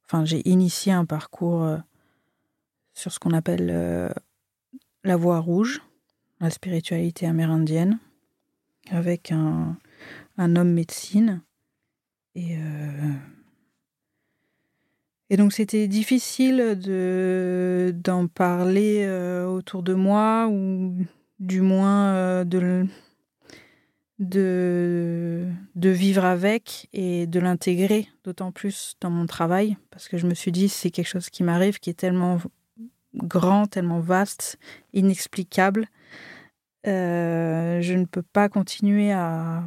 enfin j'ai initié un parcours euh, sur ce qu'on appelle la voie rouge, la spiritualité amérindienne, avec un, un homme médecine. Et, et donc c'était difficile de, d'en parler autour de moi, ou du moins de, de, de vivre avec et de l'intégrer d'autant plus dans mon travail, parce que je me suis dit, c'est quelque chose qui m'arrive, qui est tellement grand, tellement vaste, inexplicable. Euh, je ne peux pas continuer à,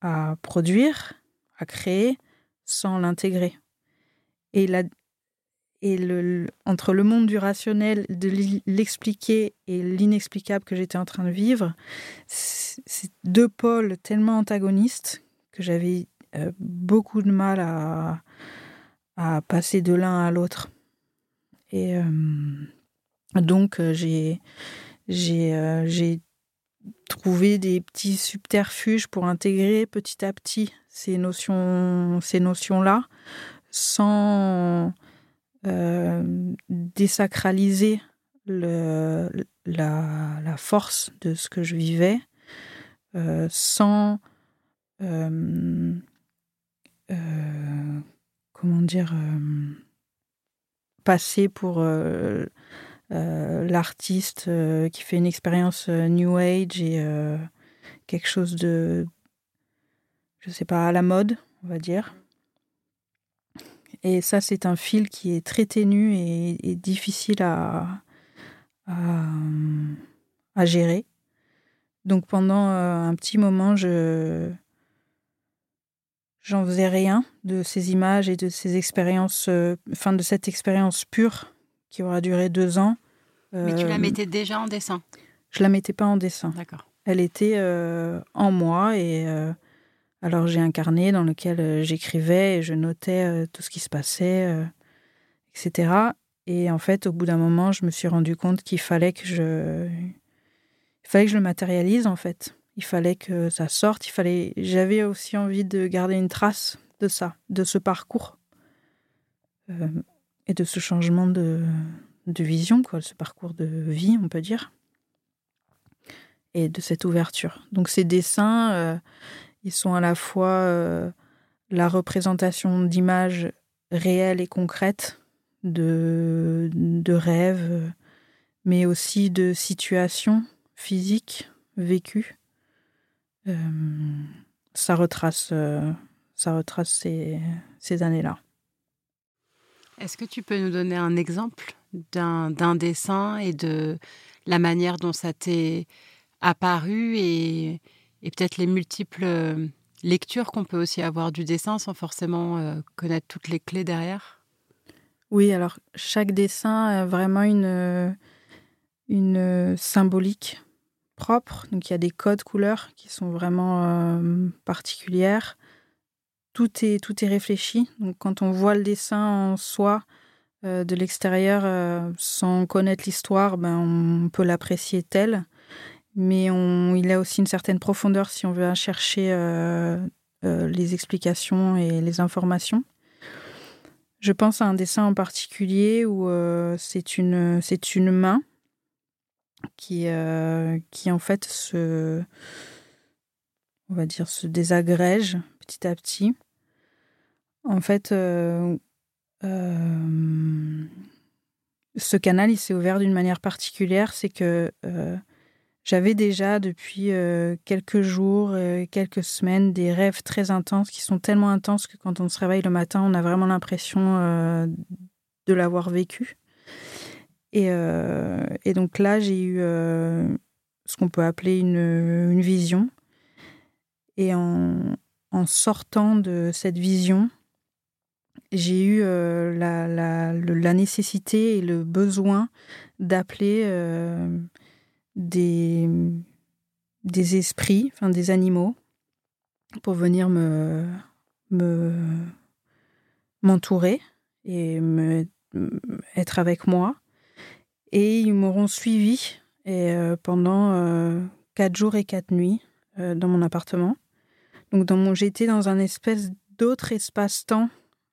à produire, à créer, sans l'intégrer. Et la, et entre le monde du rationnel, de l'expliquer et l'inexplicable que j'étais en train de vivre, c'est deux pôles tellement antagonistes que j'avais euh, beaucoup de mal à, passer de l'un à l'autre. Et euh, donc euh, j'ai j'ai trouvé des petits subterfuges pour intégrer petit à petit ces notions ces notions là sans euh, désacraliser le, la, la, force de ce que je vivais euh, sans euh, comment dire passer pour l'artiste qui fait une expérience New Age et quelque chose de je sais pas à la mode on va dire et ça, c'est un fil qui est très ténu et, difficile à, à, gérer. Donc pendant euh, un petit moment, je j'en faisais rien de ces images et de ces expériences, euh, enfin de cette expérience pure qui aura duré deux ans. Mais tu la euh, mettais déjà en dessin? Je la mettais pas en dessin. D'accord. Elle était en moi et alors j'ai un carnet dans lequel euh, j'écrivais et je notais euh, tout ce qui se passait, euh, etc. Et en fait, au bout d'un moment, je me suis rendu compte qu'il fallait que je, fallait que je le matérialise en fait. Il fallait que ça sorte. Il fallait. J'avais aussi envie de garder une trace de ça, de ce parcours et de ce changement de, vision, quoi, ce parcours de vie, on peut dire, et de cette ouverture. Donc ces dessins, ils sont à la fois euh, la représentation d'images réelles et concrètes, de, de rêves, mais aussi de situations physiques vécues. Euh, ça retrace, ça retrace ces, ces années-là. Est-ce que tu peux nous donner un exemple d'un dessin et de la manière dont ça t'est apparu et, peut-être les multiples euh, lectures qu'on peut aussi avoir du dessin sans forcément euh, connaître toutes les clés derrière Oui, alors chaque dessin a vraiment une, une symbolique propre. Donc il y a des codes couleurs qui sont vraiment euh, particulières. Tout est, tout est réfléchi. Donc quand on voit le dessin en soi, euh, de l'extérieur euh, sans connaître l'histoire, ben, on peut l'apprécier tel. Mais on, il a aussi une certaine profondeur si on veut chercher euh, les explications et les informations. Je pense à un dessin en particulier où c'est une, c'est une main qui, qui en fait se, on va dire, se désagrège petit à petit. En fait, euh, ce canal, il s'est ouvert d'une manière particulière. C'est que euh, j'avais déjà depuis euh, quelques jours, quelques semaines, des rêves très intenses qui sont tellement intenses que quand on se réveille le matin, on a vraiment l'impression de l'avoir vécu. Et, donc là, j'ai eu ce qu'on peut appeler une, vision. Et en, sortant de cette vision, j'ai eu euh, la, nécessité et le besoin d'appeler euh, des, des esprits, enfin des animaux, pour venir me, me m'entourer et me, être avec moi. Et ils m'auront suivi et, euh, pendant quatre jours et quatre nuits dans mon appartement. Donc dans mon, j'étais dans un espèce d'autre espace-temps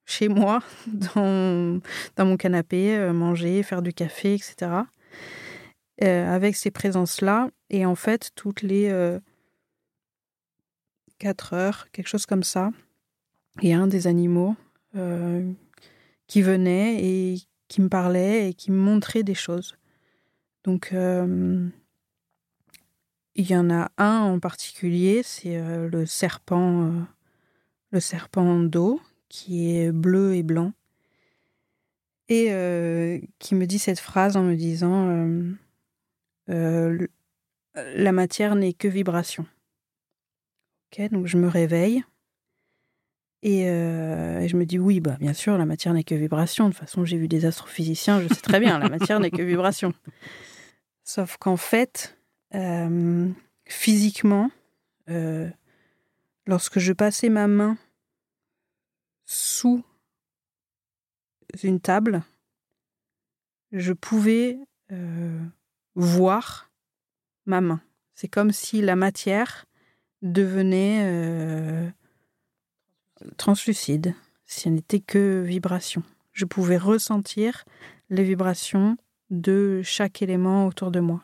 chez moi, dans, dans mon canapé, euh, manger, faire du café, etc. Euh, avec ces présences-là. Et en fait, toutes les euh, 4 heures, quelque chose comme ça, il y a un des animaux euh, qui venait et qui me parlait et qui me montrait des choses. Donc, il y en a un en particulier, c'est le serpent, le serpent d'eau qui est bleu et blanc, et euh, qui me dit cette phrase en me disant euh, euh, La matière n'est que vibration. Ok, donc je me réveille. Et, je me dis oui, bah bien sûr, la matière n'est que vibration. De toute façon, j'ai vu des astrophysiciens, je sais très bien, la matière n'est que vibration. Sauf qu'en fait, physiquement, lorsque je passais ma main sous une table, je pouvais euh, voir ma main. C'est comme si la matière devenait euh, translucide, si elle n'était que vibration. Je pouvais ressentir les vibrations de chaque élément autour de moi.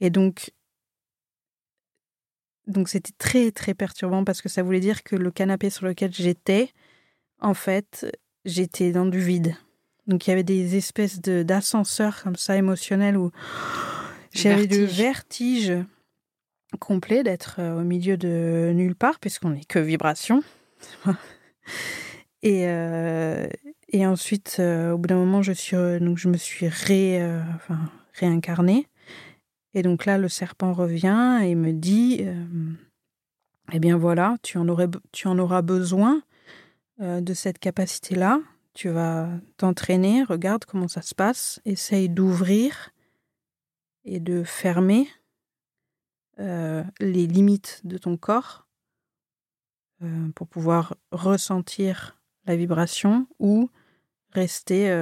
Et donc, donc c'était très très perturbant parce que ça voulait dire que le canapé sur lequel j'étais en fait, j'étais dans du vide. Donc il y avait des espèces de d'ascenseurs comme ça émotionnels où j'avais du vertige complet d'être euh, au milieu de nulle part puisqu'on n'est que vibration. et, euh, et ensuite, euh, au bout d'un moment, je, suis, donc je me suis ré, enfin, réincarnée. Et donc là, le serpent revient et me dit, eh bien voilà, tu en, aurais, tu en auras besoin de cette capacité-là. Tu vas t'entraîner, regarde comment ça se passe, essaye d'ouvrir et de fermer euh, les limites de ton corps euh, pour pouvoir ressentir la vibration ou rester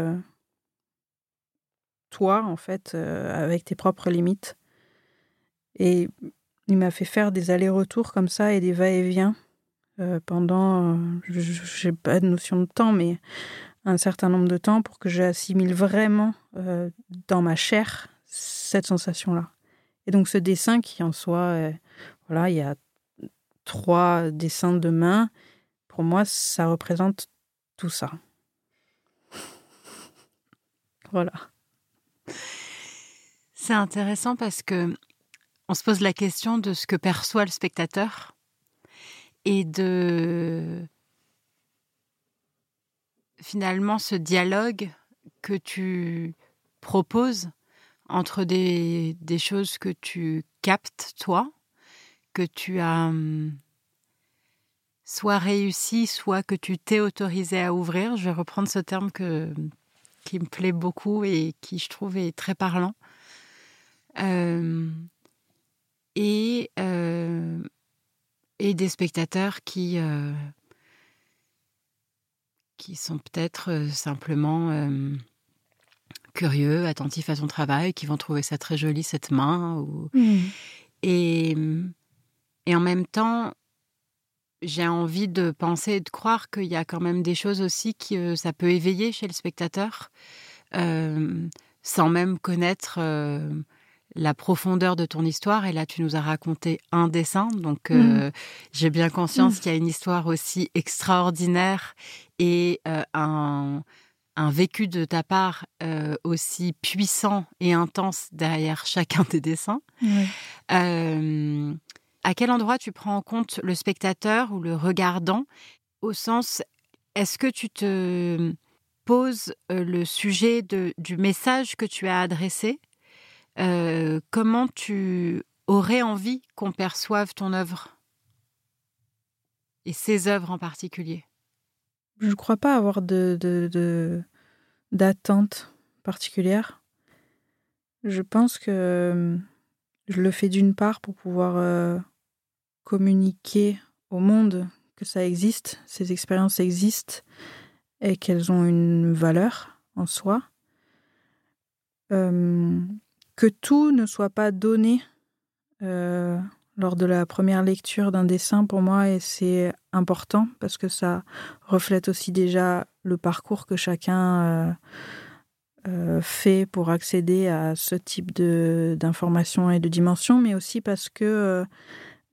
toi en fait avec tes propres limites. Et il m'a fait faire des allers-retours comme ça et des va-et-vient euh, pendant, je n'ai pas de notion de temps, mais un certain nombre de temps pour que j'assimile vraiment dans ma chair cette sensation-là. Et donc ce dessin qui en soi, voilà, il y a trois dessins de main, pour moi, ça représente tout ça. voilà. C'est intéressant parce que on se pose la question de ce que perçoit le spectateur et de finalement ce dialogue que tu proposes entre des, des choses que tu captes toi, que tu as hum, soit réussi, soit que tu t'es autorisé à ouvrir. Je vais reprendre ce terme qui me plaît beaucoup et qui, je trouve, est très parlant. Euh, et, euh, et des spectateurs qui, euh, qui sont peut-être simplement curieux, attentifs à ton travail, qui vont trouver ça très joli, cette main. Ou... Mmh. Et, et en même temps, j'ai envie de penser et de croire qu'il y a quand même des choses aussi que ça peut éveiller chez le spectateur, euh, sans même connaître euh, la profondeur de ton histoire. Et là, tu nous as raconté un dessin, donc euh, mmh. j'ai bien conscience mmh. qu'il y a une histoire aussi extraordinaire et un, un, vécu de ta part aussi puissant et intense derrière chacun des dessins à quel endroit tu prends en compte le spectateur ou le regardant? Au sens, est-ce que tu te poses euh, le sujet du message que tu as adressé? Euh, Comment tu aurais envie qu'on perçoive ton œuvre? Et ses œuvres en particulier? Je ne crois pas avoir de, d'attente particulière. Je pense que euh, je le fais d'une part pour pouvoir communiquer au monde que ça existe, ces expériences existent et qu'elles ont une valeur en soi. Euh, que tout ne soit pas donné euh, lors de la première lecture d'un dessin pour moi et c'est important parce que ça reflète aussi déjà le parcours que chacun euh, fait pour accéder à ce type d'informations et de dimensions, mais aussi parce que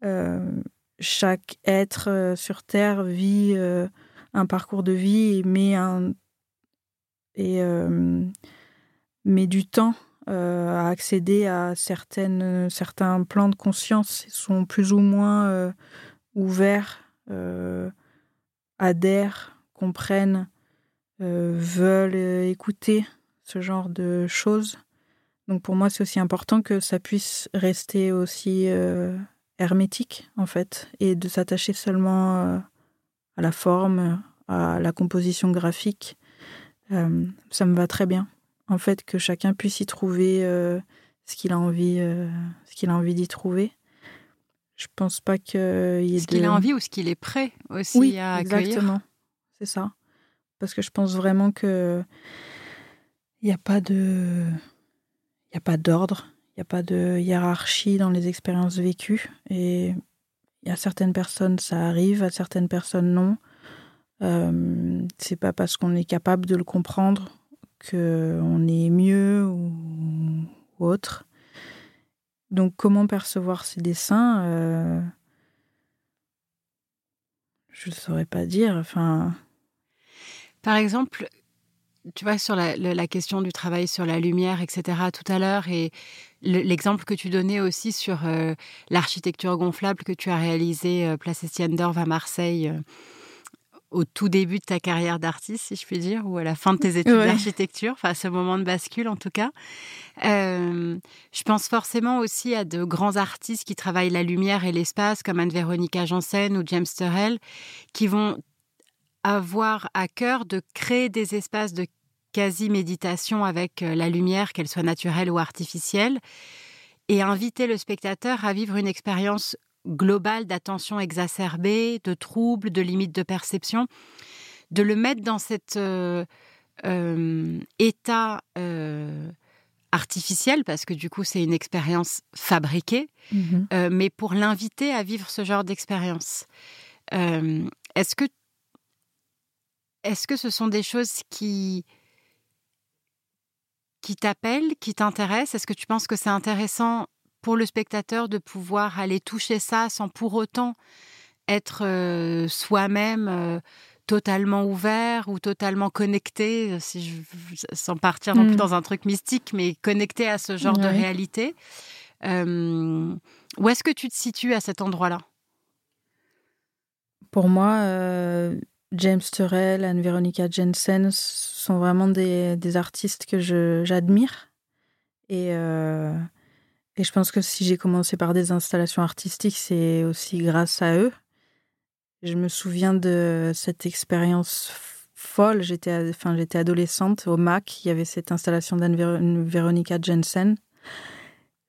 euh, chaque être euh, sur Terre vit euh, un parcours de vie et met, un, et, met du temps à accéder à certaines, certains plans de conscience. Sont plus ou moins ouverts, adhèrent, comprennent, veulent écouter ce genre de choses. Donc pour moi, c'est aussi important que ça puisse rester aussi hermétique en fait et de s'attacher seulement euh, à la forme, à la composition graphique, euh, ça me va très bien. En fait, que chacun puisse y trouver euh, ce qu'il a envie, ce qu'il a envie d'y trouver. Je pense pas qu'il y ait ce qu'il a envie ou ce qu'il est prêt aussi oui, à accueillir. Exactement, c'est ça. Parce que je pense vraiment que il n'y a pas de, il y a pas d'ordre il n'y a pas de hiérarchie dans les expériences vécues. Et il y a certaines personnes, ça arrive, à certaines personnes, non. Euh, c'est pas parce qu'on est capable de le comprendre qu'on est mieux ou, autre. Donc, comment percevoir ces dessins euh, Je ne saurais pas dire. Enfin. Par exemple, tu vois, sur la, question du travail sur la lumière, etc., tout à l'heure, et l'exemple que tu donnais aussi sur euh, l'architecture gonflable que tu as réalisée euh, Place Estienne-d'Orve à Marseille au tout début de ta carrière d'artiste, si je puis dire, ou à la fin de tes études d'architecture, enfin, ce moment de bascule en tout cas. je pense forcément aussi à de grands artistes qui travaillent la lumière et l'espace, comme Anne-Véronica Janssen ou James Turrell, qui vont avoir à cœur de créer des espaces de quasi-méditation avec euh, la lumière, qu'elle soit naturelle ou artificielle, et inviter le spectateur à vivre une expérience globale d'attention exacerbée, de troubles, de limites de perception, de le mettre dans cet euh, euh, état artificielle parce que du coup c'est une expérience fabriquée, Mhm. euh, mais pour l'inviter à vivre ce genre d'expérience. Euh, est-ce que est-ce que ce sont des choses qui qui t'appellent, qui t'intéressent? Est-ce que tu penses que c'est intéressant pour le spectateur de pouvoir aller toucher ça sans pour autant être euh, soi-même euh, totalement ouvert ou totalement connecté, euh, si je, sans partir non plus Mm. dans un truc mystique, mais connecté à ce genre de réalité Euh, Où est-ce que tu te situes à cet endroit-là? Pour moi, James Turrell, Anne-Veronica Jensen sont vraiment des, des artistes que j'admire. Et, et je pense que si j'ai commencé par des installations artistiques, c'est aussi grâce à eux. Je me souviens de cette expérience folle. J'étais enfin, j'étais adolescente au MAC. Il y avait cette installation d'Anne-Veronica Jensen.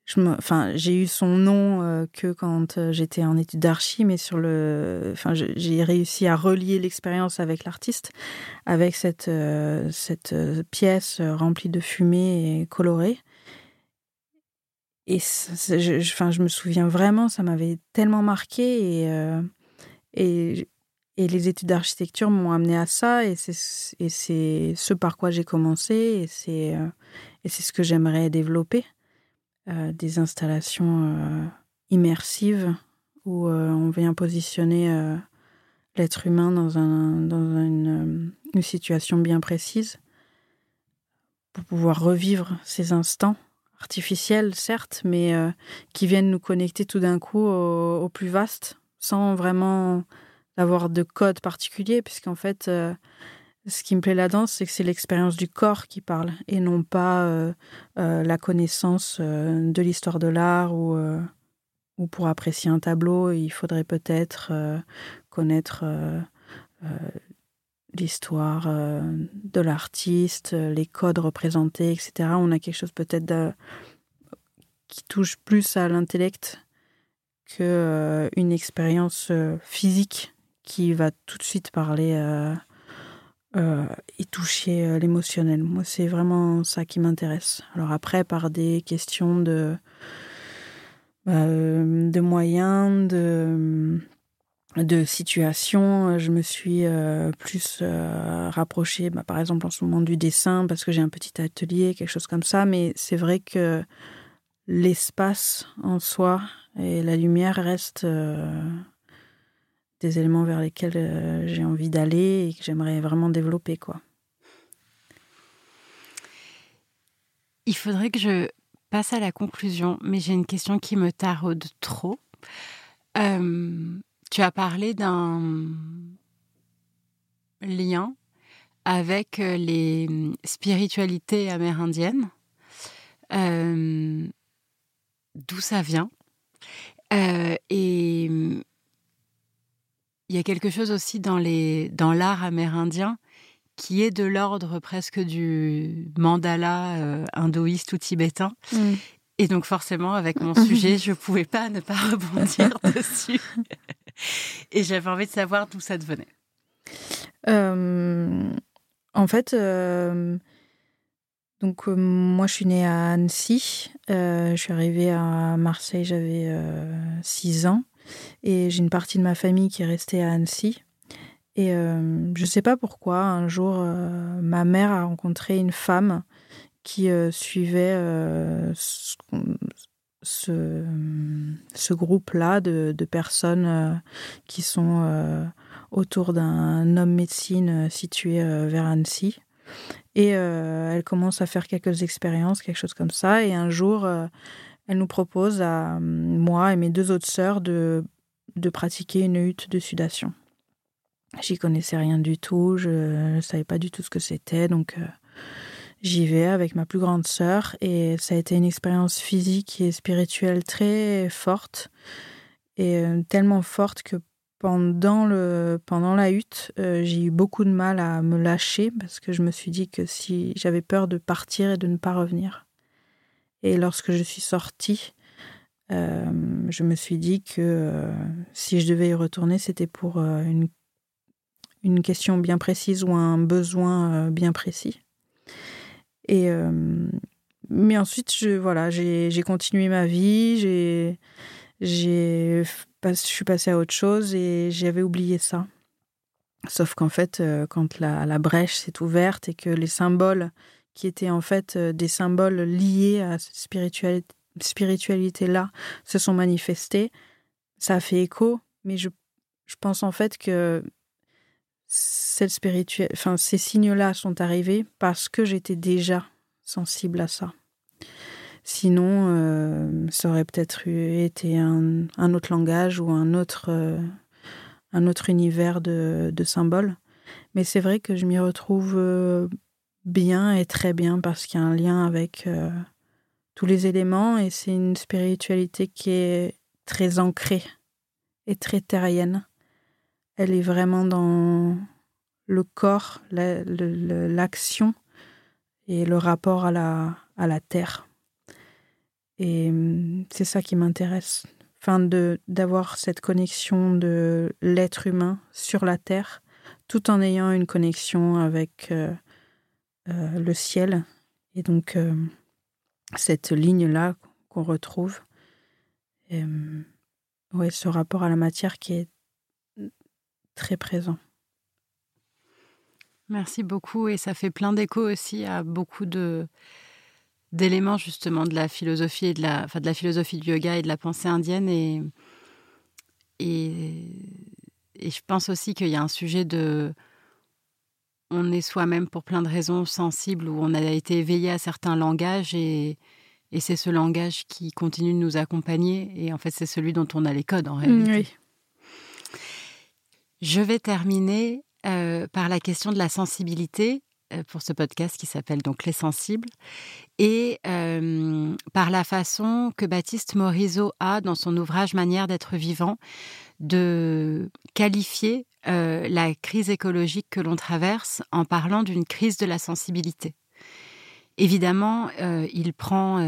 Je me- enfin, j'ai eu son nom euh, que quand euh, j'étais en études d'archi, mais sur le, enfin, j'ai réussi à relier l'expérience avec l'artiste, avec cette euh, cette pièce remplie de fumée et colorée. Et je, me souviens vraiment, ça m'avait tellement marqué et euh, et les études d'architecture m'ont amené à ça et c'est ce par quoi j'ai commencé et c'est euh, ce que j'aimerais développer euh, des installations immersives où on vient positionner l'être humain dans, un, dans une, une situation bien précise pour pouvoir revivre ces instants artificiels, certes, mais euh, qui viennent nous connecter tout d'un coup au, plus vaste, sans vraiment avoir de code particulier, puisqu'en fait, euh, ce qui me plaît là-dedans, c'est que c'est l'expérience du corps qui parle, et non pas euh, la connaissance de l'histoire de l'art ou, ou pour apprécier un tableau, il faudrait peut-être connaître l'histoire euh, de l'artiste, euh, les codes représentés, etc. On a quelque chose peut-être qui touche plus à l'intellect que euh, une expérience physique qui va tout de suite parler et toucher l'émotionnel. Moi, c'est vraiment ça qui m'intéresse. Alors après, par des questions de de moyens, de de situation, je me suis euh, plus euh, rapprochée, bah, par exemple en ce moment du dessin, parce que j'ai un petit atelier, quelque chose comme ça. Mais c'est vrai que l'espace en soi et la lumière restent euh, des éléments vers lesquels euh, j'ai envie d'aller et que j'aimerais vraiment développer. Il faudrait que je passe à la conclusion, mais j'ai une question qui me taraude trop. Euh, tu as parlé d'un lien avec euh, les spiritualités amérindiennes. Euh, D'où ça vient? Euh, Et il y a quelque chose aussi dans les dans l'art amérindien qui est de l'ordre presque du mandala euh, hindouiste ou tibétain. Et donc forcément, avec mon sujet, je pouvais pas ne pas rebondir dessus. Et j'avais envie de savoir d'où ça devenait. Euh, en fait, euh, donc euh, moi je suis née à Annecy. Je suis arrivée à Marseille, j'avais 6 ans. Et j'ai une partie de ma famille qui est restée à Annecy. Et je sais pas pourquoi, un jour, ma mère a rencontré une femme qui suivait ce, ce groupe-là de, de personnes euh, qui sont euh, autour d'un homme médecine situé euh, vers Annecy. Et elle commence à faire quelques expériences, quelque chose comme ça. Et un jour, elle nous propose à moi et mes deux autres sœurs de, de pratiquer une hutte de sudation. J'y connaissais rien du tout, je ne savais pas du tout ce que c'était, donc j'y vais avec ma plus grande sœur et ça a été une expérience physique et spirituelle très forte et euh, tellement forte que pendant, le, pendant la hutte, euh, j'ai eu beaucoup de mal à me lâcher parce que je me suis dit que si j'avais peur de partir et de ne pas revenir. Et lorsque je suis sortie, euh, je me suis dit que si je devais y retourner, c'était pour une, une question bien précise ou un besoin bien précis. Et euh, mais ensuite, je, voilà, j'ai continué ma vie, j'ai, j'ai, je suis passée à autre chose et j'avais oublié ça. Sauf qu'en fait, euh, quand la, la brèche s'est ouverte et que les symboles qui étaient en fait euh, des symboles liés à cette spiritualité, spiritualité-là se sont manifestés, ça a fait écho, mais je, je pense en fait que ces signes-là sont arrivés parce que j'étais déjà sensible à ça. Sinon, euh, ça aurait peut-être été un, autre langage ou un autre, euh, univers de, de symboles. Mais c'est vrai que je m'y retrouve euh, bien et très bien parce qu'il y a un lien avec tous les éléments et c'est une spiritualité qui est très ancrée et très terrienne. Elle est vraiment dans le corps, l'action et le rapport à la, terre. Et hum, c'est ça qui m'intéresse. Enfin, d'avoir cette connexion de l'être humain sur la terre, tout en ayant une connexion avec euh, euh, le ciel. Et donc, euh, cette ligne-là qu'on retrouve, et, hum, ouais, ce rapport à la matière qui est très présent. Merci beaucoup et ça fait plein d'écho aussi à beaucoup de d'éléments justement de la philosophie et de la, enfin de la philosophie du yoga et de la pensée indienne et et, et je pense aussi qu'il y a un sujet de on est soi-même pour plein de raisons sensibles où on a été éveillé à certains langages et, et c'est ce langage qui continue de nous accompagner et en fait c'est celui dont on a les codes en réalité. Oui. Je vais terminer euh, par la question de la sensibilité euh, pour ce podcast qui s'appelle donc Les Sensibles, et euh, par la façon que Baptiste Morisot a dans son ouvrage Manière d'être vivant de qualifier la crise écologique que l'on traverse en parlant d'une crise de la sensibilité. Évidemment, il prend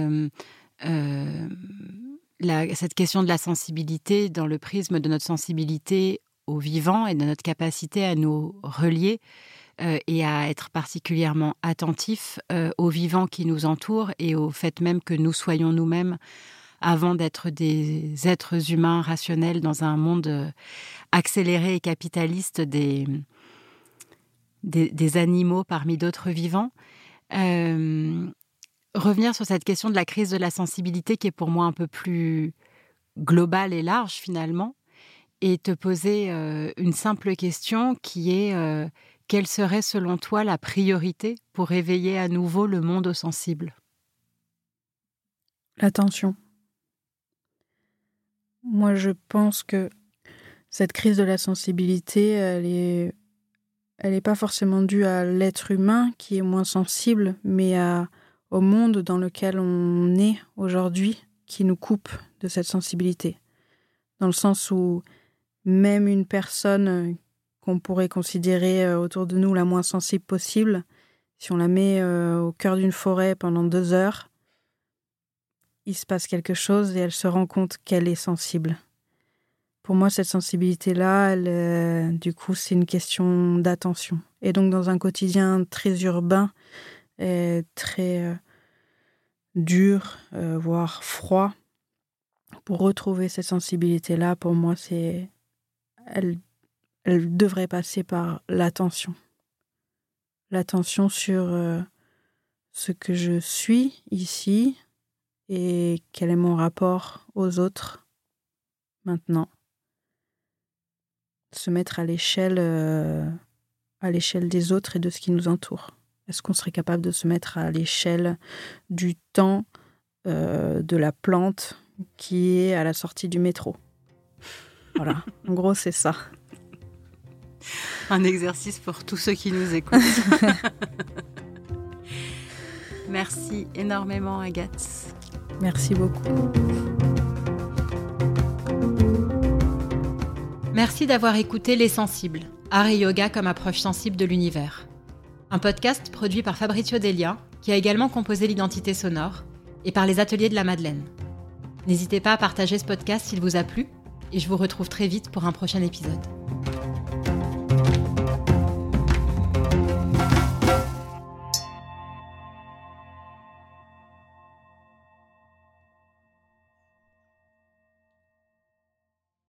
cette question de la sensibilité dans le prisme de notre sensibilité au vivant et de notre capacité à nous relier euh, et à être particulièrement attentifs euh, au vivant qui nous entoure et au fait même que nous soyons nous-mêmes avant d'être des êtres humains rationnels dans un monde euh, accéléré et capitaliste des, des, des animaux parmi d'autres vivants. revenir sur cette question de la crise de la sensibilité qui est pour moi un peu plus globale et large finalement et te poser euh, une simple question qui est euh, quelle serait selon toi la priorité pour éveiller à nouveau le monde sensible? L'attention. Moi, je pense que cette crise de la sensibilité, elle est, elle n'est pas forcément due à l'être humain qui est moins sensible, mais à, au monde dans lequel on est aujourd'hui qui nous coupe de cette sensibilité. Dans le sens où même une personne euh, qu'on pourrait considérer euh, autour de nous la moins sensible possible, si on la met euh, au cœur d'une forêt pendant deux heures, il se passe quelque chose et elle se rend compte qu'elle est sensible. Pour moi, cette sensibilité-là, du coup, c'est une question d'attention. Et donc, dans un quotidien très urbain, très dur, voire froid, pour retrouver cette sensibilité-là, pour moi, c'est elle, devrait passer par l'attention. L'attention sur euh, ce que je suis ici et quel est mon rapport aux autres maintenant. Se mettre à l'échelle euh, à l'échelle des autres et de ce qui nous entoure. Est-ce qu'on serait capable de se mettre à l'échelle du temps euh, de la plante qui est à la sortie du métro? Voilà, en gros, c'est ça. Un exercice pour tous ceux qui nous écoutent. Merci énormément, Agathe. Merci beaucoup. Merci d'avoir écouté Les Sensibles, art et yoga comme approche sensible de l'univers. Un podcast produit par Fabrizio Delia, qui a également composé l'identité sonore, et par les ateliers de la Madeleine. N'hésitez pas à partager ce podcast s'il vous a plu et je vous retrouve très vite pour un prochain épisode.